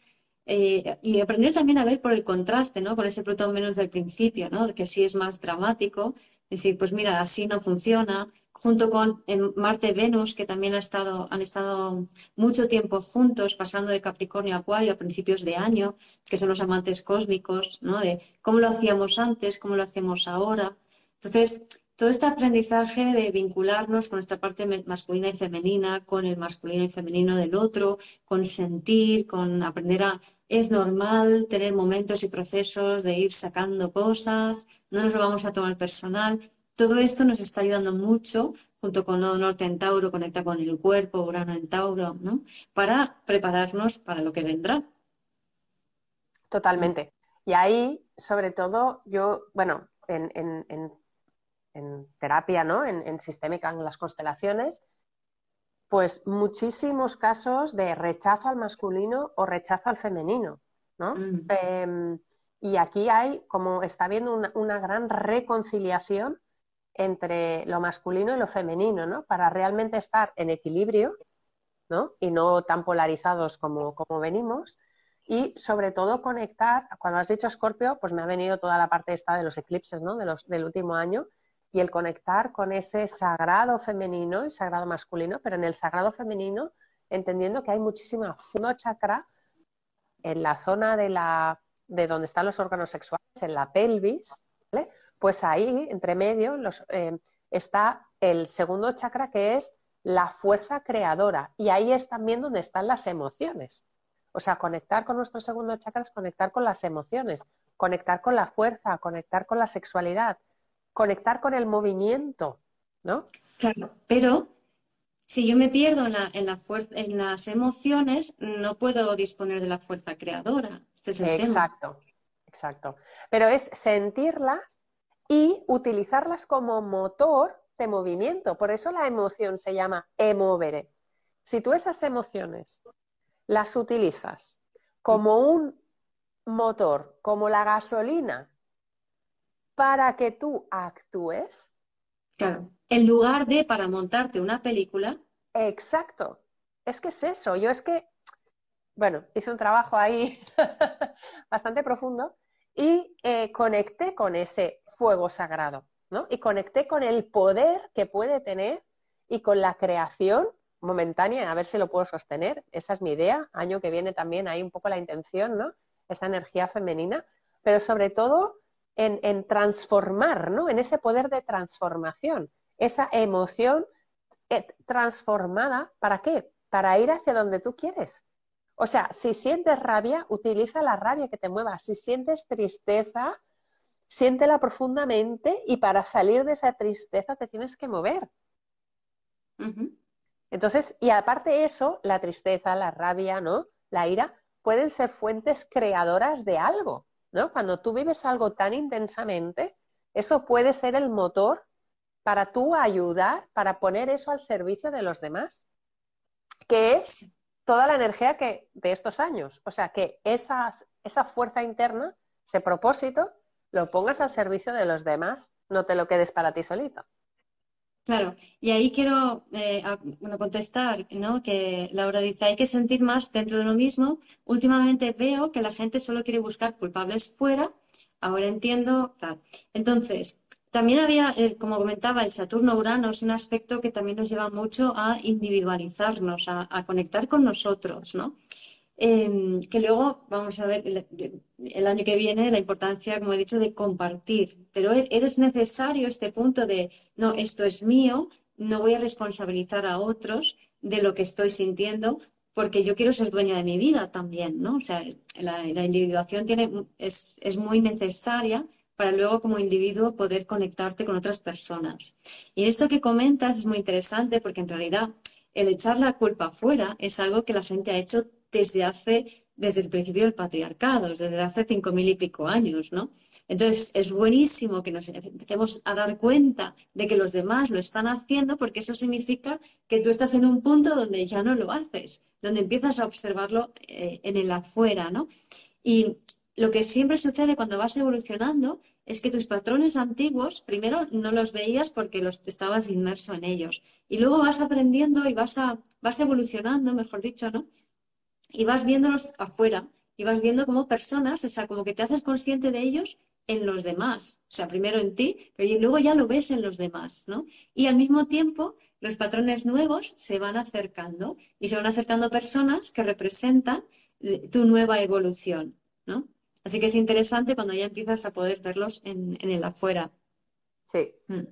eh, y aprender también a ver por el contraste, ¿no? Con ese Plutón menos del principio, ¿no? Que sí es más dramático, decir, pues mira, así no funciona, junto con Marte-Venus, que también ha estado, han estado mucho tiempo juntos, pasando de Capricornio a Acuario a principios de año, que son los amantes cósmicos, ¿no? De cómo lo hacíamos antes, cómo lo hacemos ahora. Entonces, todo este aprendizaje de vincularnos con esta parte masculina y femenina, con el masculino y femenino del otro, con sentir, con aprender a... Es normal tener momentos y procesos de ir sacando cosas, no nos lo vamos a tomar personal. Todo esto nos está ayudando mucho, junto con Nodo Norte en Tauro, conecta con el cuerpo, Urano en Tauro, ¿no? Para prepararnos para lo que vendrá. Totalmente. Y ahí, sobre todo, yo, bueno, en, terapia, ¿no? En, sistémica, en las constelaciones, pues muchísimos casos de rechazo al masculino o rechazo al femenino, ¿no? Mm. Em, y aquí hay, como está habiendo una, gran reconciliación entre lo masculino y lo femenino, ¿no? Para realmente estar en equilibrio, ¿no? Y no tan polarizados como, como venimos. Y sobre todo conectar, cuando has dicho Scorpio, pues me ha venido toda la parte esta de los eclipses, ¿no? De los, del último año y el conectar con ese sagrado femenino y sagrado masculino, pero en el sagrado femenino entendiendo que hay muchísima fundo chakra en la zona de la de donde están los órganos sexuales, en la pelvis, pues ahí, entre medio, eh, está el segundo chakra que es la fuerza creadora. Y ahí es también donde están las emociones. O sea, conectar con nuestro segundo chakra es conectar con las emociones, conectar con la fuerza, conectar con la sexualidad, conectar con el movimiento, ¿no? Claro, pero si yo me pierdo en, la, fuerza, en las emociones, no puedo disponer de la fuerza creadora. Este es el exacto, exacto. Pero es sentirlas y utilizarlas como motor de movimiento. Por eso la emoción se llama emovere. Si tú esas emociones las utilizas como un motor, como la gasolina, para que tú actúes. Claro en lugar de para montarte una película. Exacto. Es que es eso. Yo es que, bueno, hice un trabajo ahí bastante profundo y eh, conecté con ese fuego sagrado, ¿no? Y conecté con el poder que puede tener y con la creación momentánea, a ver si lo puedo sostener. Esa es mi idea. Año que viene también hay un poco la intención, ¿no? Esa energía femenina, pero sobre todo en, en transformar, ¿no? En ese poder de transformación esa emoción eh, transformada, ¿para qué? Para ir hacia donde tú quieres. O sea, si sientes rabia, utiliza la rabia que te mueva. Si sientes tristeza, siéntela profundamente y para salir de esa tristeza te tienes que mover. Entonces, y aparte eso, la tristeza, la rabia, ¿no? La ira pueden ser fuentes creadoras de algo, ¿no? Cuando tú vives algo tan intensamente, eso puede ser el motor para tú ayudar, para poner eso al servicio de los demás, que es toda la energía que, de estos años. O sea, que esa fuerza interna, ese propósito, lo pongas al servicio de los demás, no te lo quedes para ti solito. Claro, y ahí quiero eh, contestar, ¿no? Que Laura dice, hay que sentir más dentro de uno mismo. Últimamente veo que la gente solo quiere buscar culpables fuera. Ahora entiendo. Entonces, también había, eh, como comentaba, el Saturno-Urano es un aspecto que también nos lleva mucho a individualizarnos, a, conectar con nosotros, ¿no? Em, que luego vamos a ver el, año que viene la importancia, como he dicho, de compartir. Pero e, eres necesario este punto de, no, esto es mío, no voy a responsabilizar a otros de lo que estoy sintiendo, porque yo quiero ser dueña de mi vida también, ¿no? O sea, la, individuación tiene, es, es muy necesaria para luego como individuo poder conectarte con otras personas. Y esto que comentas es muy interesante porque en realidad el echar la culpa fuera es algo que la gente ha hecho desde hace, desde el principio del patriarcado, desde hace cinco mil y pico años, ¿no? Entonces es buenísimo que nos empecemos a dar cuenta de que los demás lo están haciendo porque eso significa que tú estás en un punto donde ya no lo haces, donde empiezas a observarlo eh, en el afuera, ¿no? Y lo que siempre sucede cuando vas evolucionando es que tus patrones antiguos, primero no los veías porque los estabas inmerso en ellos. Y luego vas aprendiendo y vas, a, vas evolucionando, mejor dicho, ¿no? Y vas viéndolos afuera y vas viendo como personas, o sea, como que te haces consciente de ellos en los demás. O sea, primero en ti, pero luego ya lo ves en los demás, ¿no? Y al mismo tiempo, los patrones nuevos se van acercando y se van acercando personas que representan eh, tu nueva evolución, ¿no? Así que es interesante cuando ya empiezas a poder verlos en, el afuera. Sí. Mm.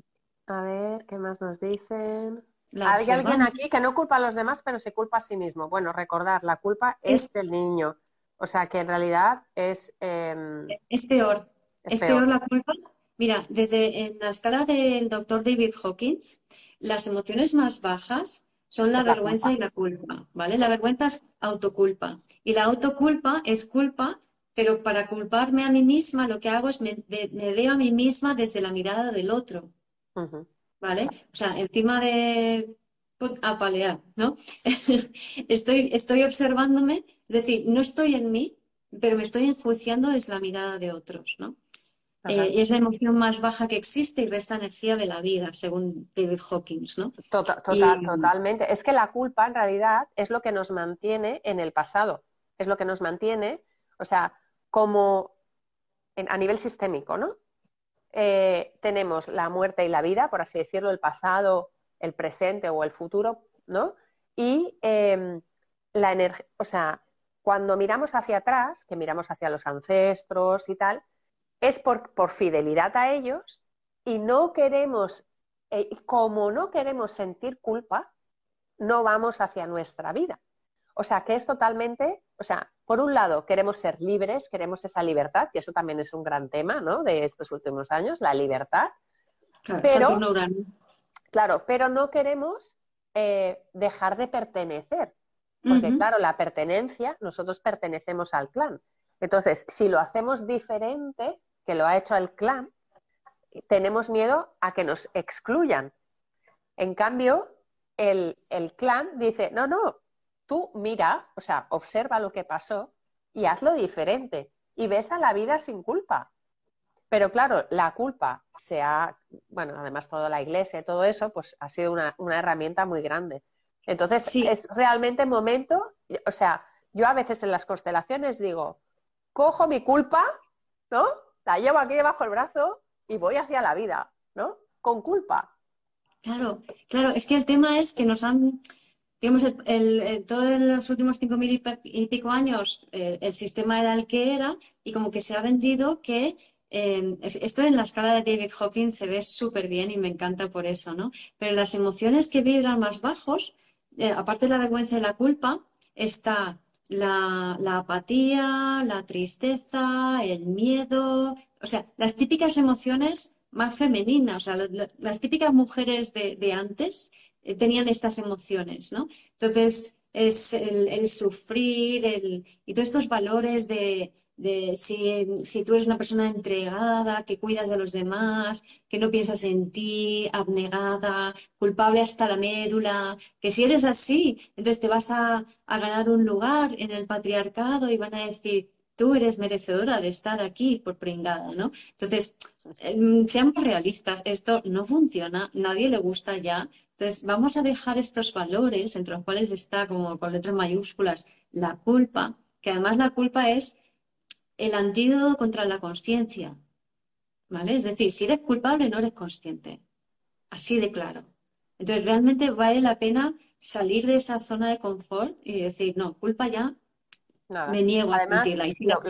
A ver, ¿qué más nos dicen? Hay alguien aquí que no culpa a los demás, pero se culpa a sí mismo. Bueno, recordar, la culpa es, del niño. O sea, que en realidad es... Em, es peor. Es, peor. la culpa. Mira, desde en la escala del doctor David Hawkins, las emociones más bajas son la, vergüenza y la culpa, ¿vale? La vergüenza es autoculpa y la autoculpa es culpa, pero para culparme a mí misma lo que hago es me, veo a mí misma desde la mirada del otro, ¿vale? O sea, encima de apalear, ¿no? estoy, estoy observándome, es decir, no estoy en mí, pero me estoy enjuiciando desde la mirada de otros, ¿no? Eh, y es la emoción más baja que existe y resta energía de la vida, según David Hawkins, ¿no? Total, Totalmente. Es que la culpa en realidad es lo que nos mantiene en el pasado, es lo que nos mantiene, o sea, como a nivel sistémico, ¿no? Eh, tenemos la muerte y la vida, por así decirlo, el pasado, el presente o el futuro, ¿no? Y em, la energía, o sea, cuando miramos hacia atrás, que miramos hacia los ancestros y tal, es por, fidelidad a ellos y no queremos, eh, como no queremos sentir culpa, no vamos hacia nuestra vida. O sea, que es totalmente, o sea, por un lado queremos ser libres, queremos esa libertad, que eso también es un gran tema, ¿no? De estos últimos años, la libertad. Claro, pero, claro, pero no queremos eh, dejar de pertenecer. Porque, claro, la pertenencia, nosotros pertenecemos al clan. Entonces, si lo hacemos diferente, que lo ha hecho el clan, tenemos miedo a que nos excluyan. En cambio, el, clan dice, no, no, tú mira, o sea, observa lo que pasó y hazlo diferente y ves a la vida sin culpa. Pero claro, la culpa se ha, bueno, además toda la iglesia y todo eso, pues ha sido una, herramienta muy grande. Entonces, sí. es realmente momento, o sea, yo a veces en las constelaciones digo, cojo mi culpa, ¿no? la llevo aquí debajo del brazo y voy hacia la vida, ¿no? Con culpa. Claro, claro, es que el tema es que nos han, digamos, el, todos los últimos cinco mil y pico años eh, el sistema era el que era y como que se ha vendido que eh, esto en la escala de David Hawkins se ve súper bien y me encanta por eso, ¿no? Pero las emociones que vibran más bajos, eh, aparte de la vergüenza y la culpa, está la, apatía, la tristeza, el miedo, o sea, las típicas emociones más femeninas, o sea, las típicas mujeres de, antes eh, tenían estas emociones, ¿no? Entonces, es el, sufrir el, y todos estos valores de, de si, si, tú eres una persona entregada, que cuidas de los demás, que no piensas en ti, abnegada, culpable hasta la médula, que si eres así, entonces te vas a, ganar un lugar en el patriarcado y van a decir, tú eres merecedora de estar aquí por pringada, ¿no? Entonces, em, seamos realistas, esto no funciona, nadie le gusta ya. Entonces, vamos a dejar estos valores, entre los cuales está, como con letras mayúsculas, la culpa, que además la culpa es el antídoto contra la conciencia. ¿Vale? Es decir, si eres culpable, no eres consciente. Así de claro. Entonces, realmente vale la pena salir de esa zona de confort y decir, no, culpa ya, me niego a sentirla. Y si lo,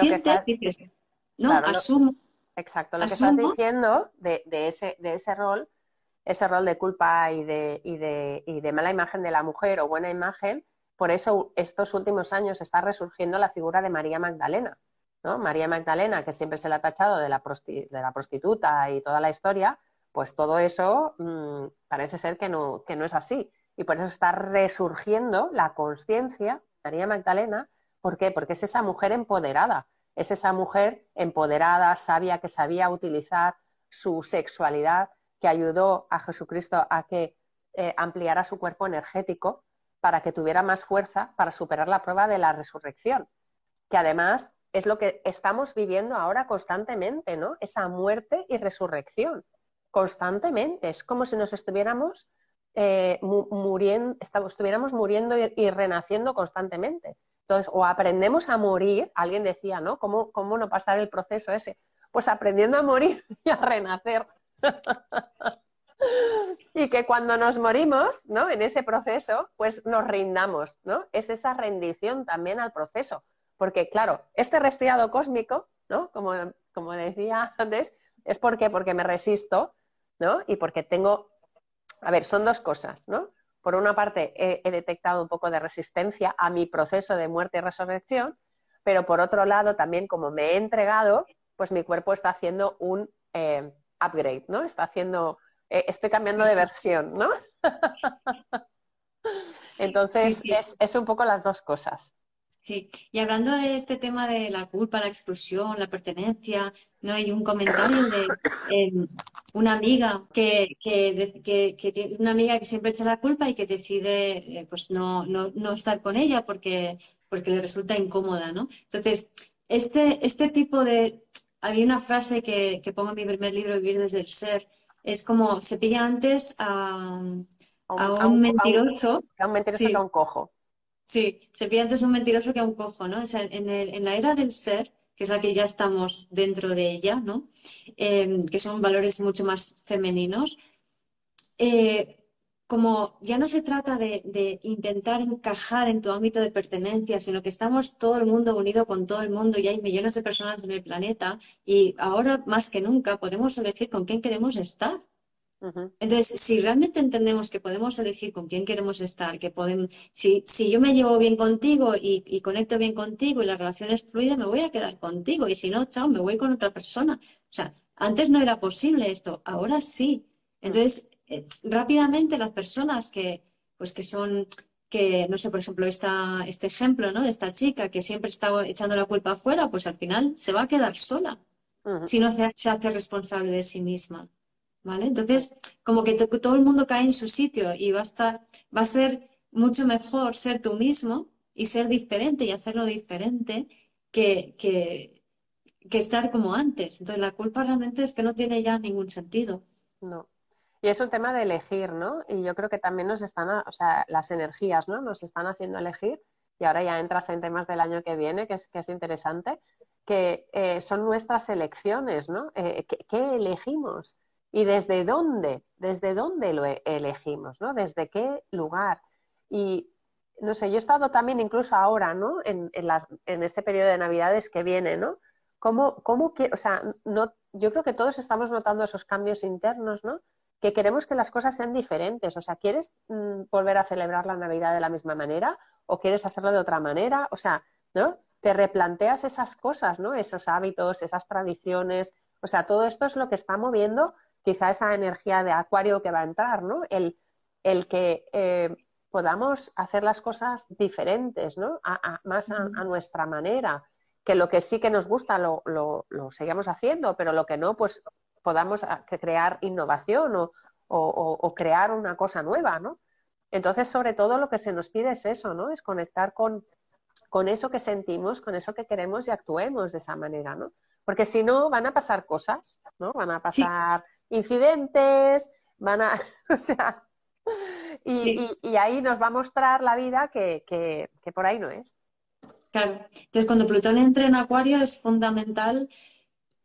no, asumo. exacto, lo que estás diciendo de, ese, de ese rol, ese rol de culpa y de, y, de, y de mala imagen de la mujer o buena imagen, por eso estos últimos años está resurgiendo la figura de María Magdalena María Magdalena, que siempre se le ha tachado de la, prostituta y toda la historia, pues todo eso mm, parece ser que no, que no es así. Y por eso está resurgiendo la conciencia, María Magdalena, ¿por qué? Porque es esa mujer empoderada, es esa mujer empoderada, sabia, que sabía utilizar su sexualidad, que ayudó a Jesucristo a que eh, ampliara su cuerpo energético para que tuviera más fuerza para superar la prueba de la resurrección, que además es lo que estamos viviendo ahora constantemente, ¿no? Esa muerte y resurrección, constantemente. Es como si nos estuviéramos eh, muriendo, estuviéramos muriendo y, renaciendo constantemente. Entonces, o aprendemos a morir, alguien decía, ¿no? ¿Cómo, ¿Cómo no pasar el proceso ese? Pues aprendiendo a morir y a renacer. y que cuando nos morimos, ¿no? En ese proceso, pues nos rindamos, ¿no? Es esa rendición también al proceso. Porque, claro, este resfriado cósmico, ¿no? Como, como decía antes, es porque, porque me resisto, ¿no? Y porque tengo. A ver, son dos cosas, ¿no? Por una parte, he, detectado un poco de resistencia a mi proceso de muerte y resurrección, pero por otro lado, también como me he entregado, pues mi cuerpo está haciendo un eh, upgrade, ¿no? Está haciendo eh, estoy cambiando de versión, ¿no? Entonces, Es, un poco las dos cosas. Sí, y hablando de este tema de la culpa, la exclusión, la pertenencia, ¿no? Hay un comentario de em, una amiga que, que, tiene una amiga que siempre echa la culpa y que decide eh, pues no, no, no, estar con ella porque, porque le resulta incómoda, ¿no? Entonces, este, este tipo de... Había una frase que, que pongo en mi primer libro, Vivir desde el Ser, es como se pilla antes a, un, mentiroso. A un, mentiroso que a un cojo. Sí, se pilla antes un mentiroso que a un cojo, ¿no? O sea, en, el, en la era del ser, que es la que ya estamos dentro de ella, ¿no? Em, que son valores mucho más femeninos. Eh, como ya no se trata de, intentar encajar en tu ámbito de pertenencia, sino que estamos todo el mundo unido con todo el mundo y hay millones de personas en el planeta y ahora más que nunca podemos elegir con quién queremos estar. Entonces, si realmente entendemos que podemos elegir con quién queremos estar, que podemos, si, si yo me llevo bien contigo y, y, conecto bien contigo y la relación es fluida, me voy a quedar contigo y si no, chao, me voy con otra persona. O sea, antes no era posible esto, ahora sí. Entonces, eh, rápidamente las personas que, pues que son, que, no sé, por ejemplo, esta, este ejemplo, ¿no? De esta chica que siempre está echando la culpa afuera, pues al final se va a quedar sola si no se, hace responsable de sí misma. ¿Vale? Entonces, como que todo el mundo cae en su sitio y va a estar, va a ser mucho mejor ser tú mismo y ser diferente y hacerlo diferente que, que, estar como antes. Entonces, la culpa realmente es que no tiene ya ningún sentido. No. Y es un tema de elegir, ¿no? Y yo creo que también nos están, o sea, las energías, ¿no? Nos están haciendo elegir, y ahora ya entras en temas del año que viene, que es, que es interesante, que eh, son nuestras elecciones, ¿no? Eh, ¿qué, elegimos? ¿Y desde dónde? ¿Desde dónde lo e-, elegimos, ¿no? ¿Desde qué lugar? Y no sé, yo he estado también incluso ahora, ¿no? En, en, las, en este periodo de Navidades que viene, ¿no? ¿Cómo, cómo o sea, no, yo creo que todos estamos notando esos cambios internos, ¿no? que queremos que las cosas sean diferentes. O sea, ¿quieres mm, volver a celebrar la Navidad de la misma manera o quieres hacerlo de otra manera? O sea, ¿no? Te replanteas esas cosas, ¿no? Esos hábitos, esas tradiciones. O sea, todo esto es lo que está moviendo quizá esa energía de acuario que va a entrar, ¿no? El, el que eh, podamos hacer las cosas diferentes, ¿no? más a, nuestra manera. Que lo que sí que nos gusta lo, lo, lo seguimos haciendo, pero lo que no, pues podamos ah, crear innovación o, crear una cosa nueva, ¿no? Entonces, sobre todo lo que se nos pide es eso, ¿no? Es conectar con, con eso que sentimos, con eso que queremos y actuemos de esa manera, ¿no? Porque si no, van a pasar cosas, ¿no? Van a pasar incidentes, van a, o sea, y, ahí nos va a mostrar la vida que, que, que por ahí no es. Claro. Entonces, cuando Plutón entre en Acuario es fundamental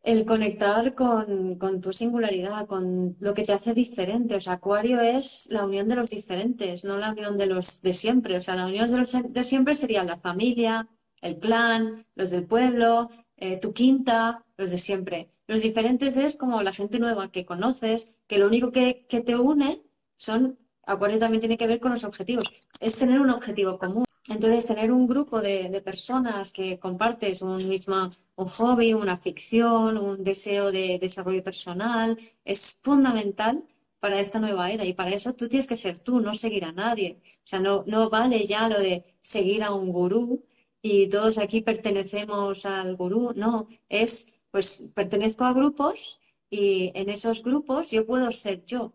el conectar con, tu singularidad, con lo que te hace diferente. O sea, Acuario es la unión de los diferentes, no la unión de los de siempre. O sea, la unión de los de siempre sería la familia, el clan, los del pueblo, eh, tu quinta, los de siempre. Los diferentes es como la gente nueva que conoces, que lo único que, que te une son, Acuario también tiene que ver con los objetivos, es tener un objetivo común. Entonces, tener un grupo de, personas que compartes un mismo un hobby, una ficción, un deseo de desarrollo personal, es fundamental para esta nueva era. Y para eso tú tienes que ser tú, no seguir a nadie. O sea, no, no vale ya lo de seguir a un gurú y todos aquí pertenecemos al gurú. No, es, pues pertenezco a grupos y en esos grupos yo puedo ser yo.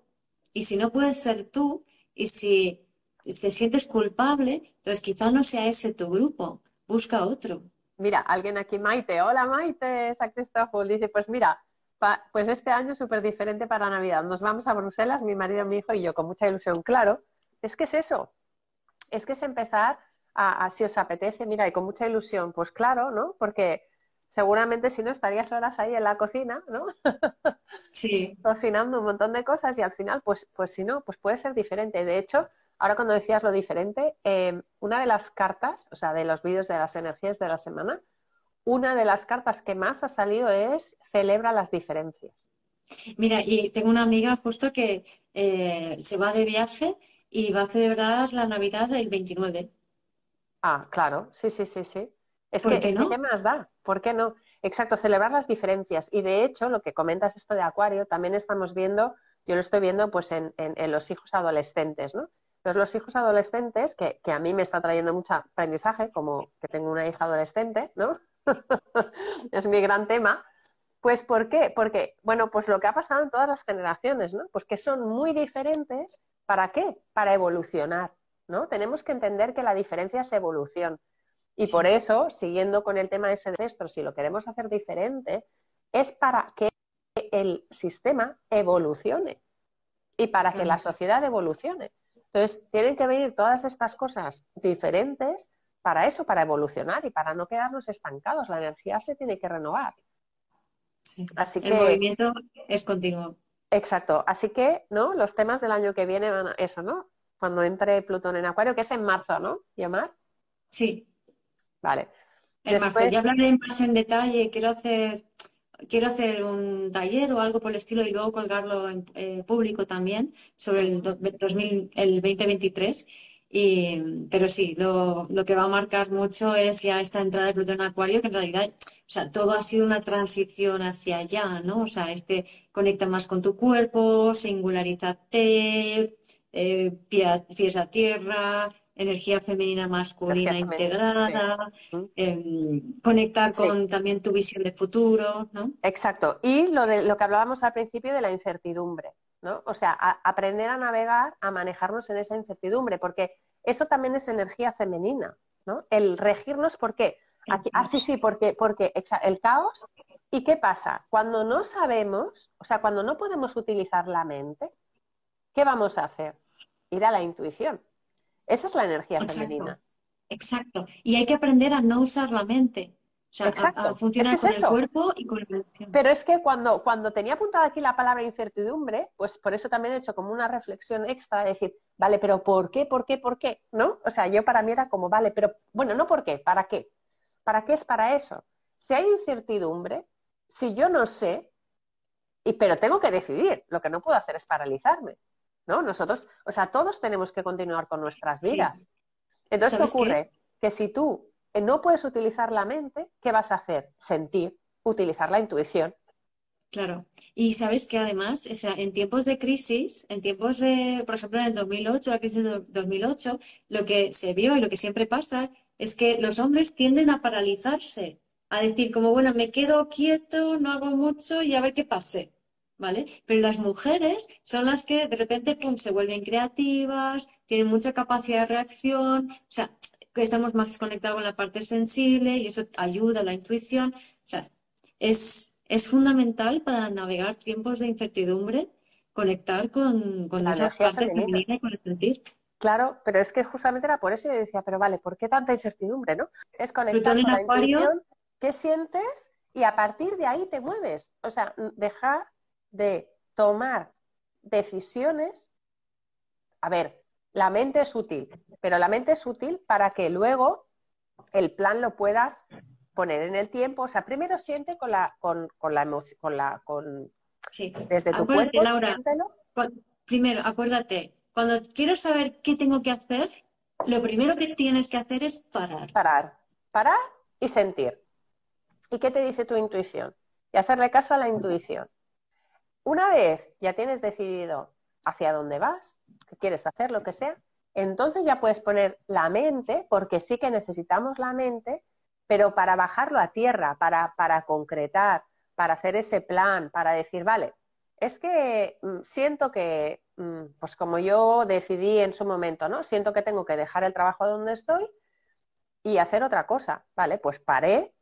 Y si no puedes ser tú, y si te sientes culpable, entonces quizá no sea ese tu grupo, busca otro. Mira, alguien aquí, Maite, hola Maite, San Cristóbal, dice, pues mira, pues este año es súper diferente para Navidad. Nos vamos a Bruselas, mi marido, mi hijo y yo, con mucha ilusión. Claro, es que es eso, es que es empezar a, si os apetece, mira, y con mucha ilusión, pues claro, ¿no? Porque seguramente si no estarías horas ahí en la cocina, ¿no? Sí. Cocinando un montón de cosas y al final, pues, pues si no, pues puede ser diferente. De hecho, ahora cuando decías lo diferente, eh, una de las cartas, o sea, de los vídeos de las energías de la semana, una de las cartas que más ha salido es celebra las diferencias. Mira, y tengo una amiga justo que eh, se va de viaje y va a celebrar la Navidad el 29. Ah, claro, sí, sí, sí, sí. Es ¿Por que, qué es que no? ¿qué más da? ¿Por qué no? Exacto, celebrar las diferencias. Y de hecho, lo que comentas esto de Acuario, también estamos viendo, yo lo estoy viendo pues en, en- en los hijos adolescentes, ¿no? Entonces, los hijos adolescentes, que, que a mí me está trayendo mucho aprendizaje, como que tengo una hija adolescente, ¿no? Es mi gran tema. Pues, ¿por qué? Porque, bueno, pues lo que ha pasado en todas las generaciones, ¿no? Pues que son muy diferentes. ¿Para qué? Para evolucionar, ¿no? Tenemos que entender que la diferencia es evolución. Y Sí. por eso, siguiendo con el tema de ese ancestro, si lo queremos hacer diferente, es para que el sistema evolucione y para que la sociedad evolucione. Entonces, tienen que venir todas estas cosas diferentes para eso, para evolucionar y para no quedarnos estancados. La energía se tiene que renovar. Sí. Así El que, movimiento es continuo. exacto. Así que, ¿no? Los temas del año que viene van a eso, ¿no? Cuando entre Plutón en Acuario, que es en marzo, ¿no? ¿Yomar? Sí, Vale. en marzo. Después, Ya hablaré más en detalle. Quiero hacer, quiero hacer un taller o algo por el estilo y luego colgarlo en eh, público también sobre el, do- 2000 el 2023. Y, pero sí, lo, lo que va a marcar mucho es ya esta entrada de Plutón en Acuario, que en realidad, o sea, todo ha sido una transición hacia allá, ¿no? O sea, este conecta más con tu cuerpo, singularízate, eh, pie- pies a tierra, energía femenina masculina energía femenina, integrada, sí. Eh, conectar Sí. con también tu visión de futuro, ¿no? Exacto. Y lo de lo que hablábamos al principio de la incertidumbre, ¿no? O sea, a- aprender a navegar, a manejarnos en esa incertidumbre, porque eso también es energía femenina, ¿no? El regirnos, ¿por qué? Aquí- ah, sí, sí, porque, porque el caos. ¿Y qué pasa? Cuando no sabemos, o sea, cuando no podemos utilizar la mente, ¿qué vamos a hacer? Ir a la intuición. Esa es la energía Exacto. femenina. Exacto. Y hay que aprender a no usar la mente. O sea, a- Es funcionar que es con el cuerpo y con la emoción. Pero es que cuando, cuando tenía apuntada aquí la palabra incertidumbre, pues por eso también he hecho como una reflexión extra de decir, vale, pero ¿por qué, por qué, por qué? ¿No? O sea, yo para mí era como, vale, pero bueno, no por qué, ¿para qué? ¿Para qué es para eso? Si hay incertidumbre, si yo no sé, y, pero tengo que decidir, lo que no puedo hacer es paralizarme, ¿no? Nosotros, o sea, todos tenemos que continuar con nuestras Sí. vidas. Entonces, ¿qué ocurre? Que si tú eh, no puedes utilizar la mente, ¿qué vas a hacer? Sentir, utilizar la intuición. Claro. Y sabes que además, o sea, en tiempos de crisis, en tiempos de, por ejemplo, en el 2008, la crisis de 2008, lo que se vio y lo que siempre pasa es que los hombres tienden a paralizarse, a decir como, bueno, me quedo quieto, no hago mucho y a ver qué pase, ¿vale? Pero las mujeres son las que de repente, pum, se vuelven creativas, tienen mucha capacidad de reacción, o sea, que estamos más conectados con la parte sensible y eso ayuda a la intuición, o sea, es, es fundamental para navegar tiempos de incertidumbre, conectar con, con La esa parte femenina. y con el sentir. Claro, pero es que justamente era por eso yo decía, pero vale, ¿por qué tanta incertidumbre, no? Es conectar con la Acuario. intuición, qué sientes y a partir de ahí te mueves. O sea, dejar de tomar decisiones. A ver, la mente es útil, pero la mente es útil para que luego el plan lo puedas poner en el tiempo. O sea, primero siente con la, con, con la emoción, con la, con, Sí. desde tu Acuérdate, cuerpo, Laura, siéntelo. primero, acuérdate, cuando quieres saber qué tengo que hacer, lo primero que tienes que hacer es parar. parar, parar y sentir. ¿Y qué te dice tu intuición? Y hacerle caso a la intuición. Una vez ya tienes decidido hacia dónde vas, qué quieres hacer, lo que sea, entonces ya puedes poner la mente, porque sí que necesitamos la mente, pero para bajarlo a tierra, para, para concretar, para hacer ese plan, para decir, vale, es que mm, siento que, mm, pues como yo decidí en su momento, ¿no? Siento que tengo que dejar el trabajo donde estoy y hacer otra cosa. Vale, pues paré,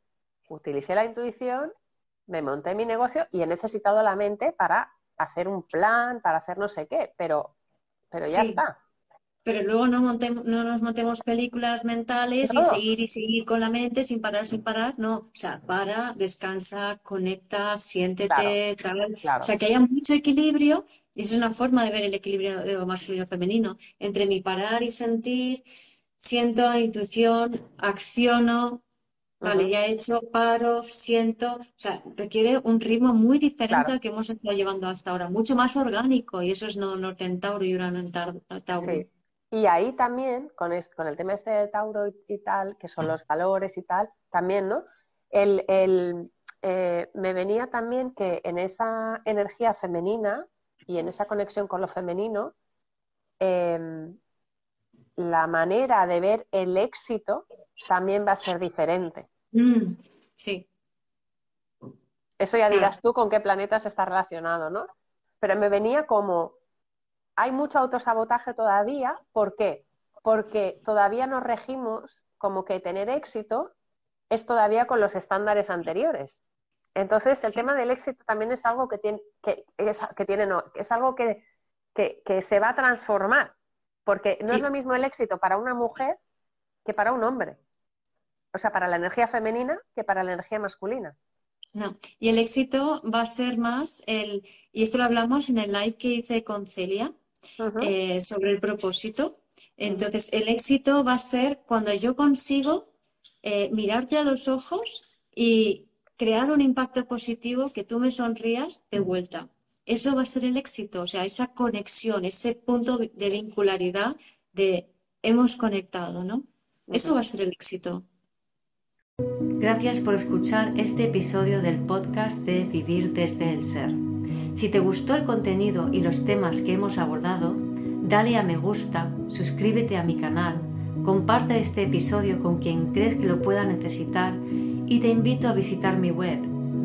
utilicé la intuición, me monté mi negocio y he necesitado la mente para hacer un plan, para hacer no sé qué, pero, pero ya Sí. está. pero luego no, montemos, no nos montemos películas mentales y seguir y seguir con la mente sin parar, sin parar. No, o sea, para, descansa, conecta, siéntete, O sea, que haya mucho equilibrio y eso es una forma de ver el equilibrio de lo masculino y femenino. Entre mi parar y sentir, siento intuición, acciono, Vale, ya he hecho, paro, siento, o sea, requiere un ritmo muy diferente al que hemos estado llevando hasta ahora, mucho más orgánico, y eso es no norte en Tauro y Urano en Tauro. Sí. Y ahí también, con, con el tema este de Tauro y, tal, que son los valores y tal, también, ¿no? El, el eh, me venía también que en esa energía femenina y en esa conexión con lo femenino, em, la manera de ver el éxito también va a ser diferente. Mm, sí. Eso ya dirás tú con qué planetas está relacionado, ¿no? Pero me venía como, hay mucho autosabotaje todavía. ¿Por qué? Porque todavía nos regimos como que tener éxito es todavía con los estándares anteriores. Entonces, el tema del éxito también es algo que tiene, que, es, que tiene, no, es algo que, que, se va a transformar. Porque no es lo mismo el éxito para una mujer que para un hombre. O sea, para la energía femenina que para la energía masculina. No, y el éxito va a ser más el, y esto lo hablamos en el live que hice con Celia, eh, sobre el propósito. Entonces, el éxito va a ser cuando yo consigo eh, mirarte a los ojos y crear un impacto positivo que tú me sonrías de vuelta. Eso va a ser el éxito, o sea, esa conexión, ese punto de vincularidad de hemos conectado, ¿no? Eso va a ser el éxito. Gracias por escuchar este episodio del podcast de Vivir desde el Ser. Si te gustó el contenido y los temas que hemos abordado, dale a me gusta, suscríbete a mi canal, comparte este episodio con quien crees que lo pueda necesitar y te invito a visitar mi web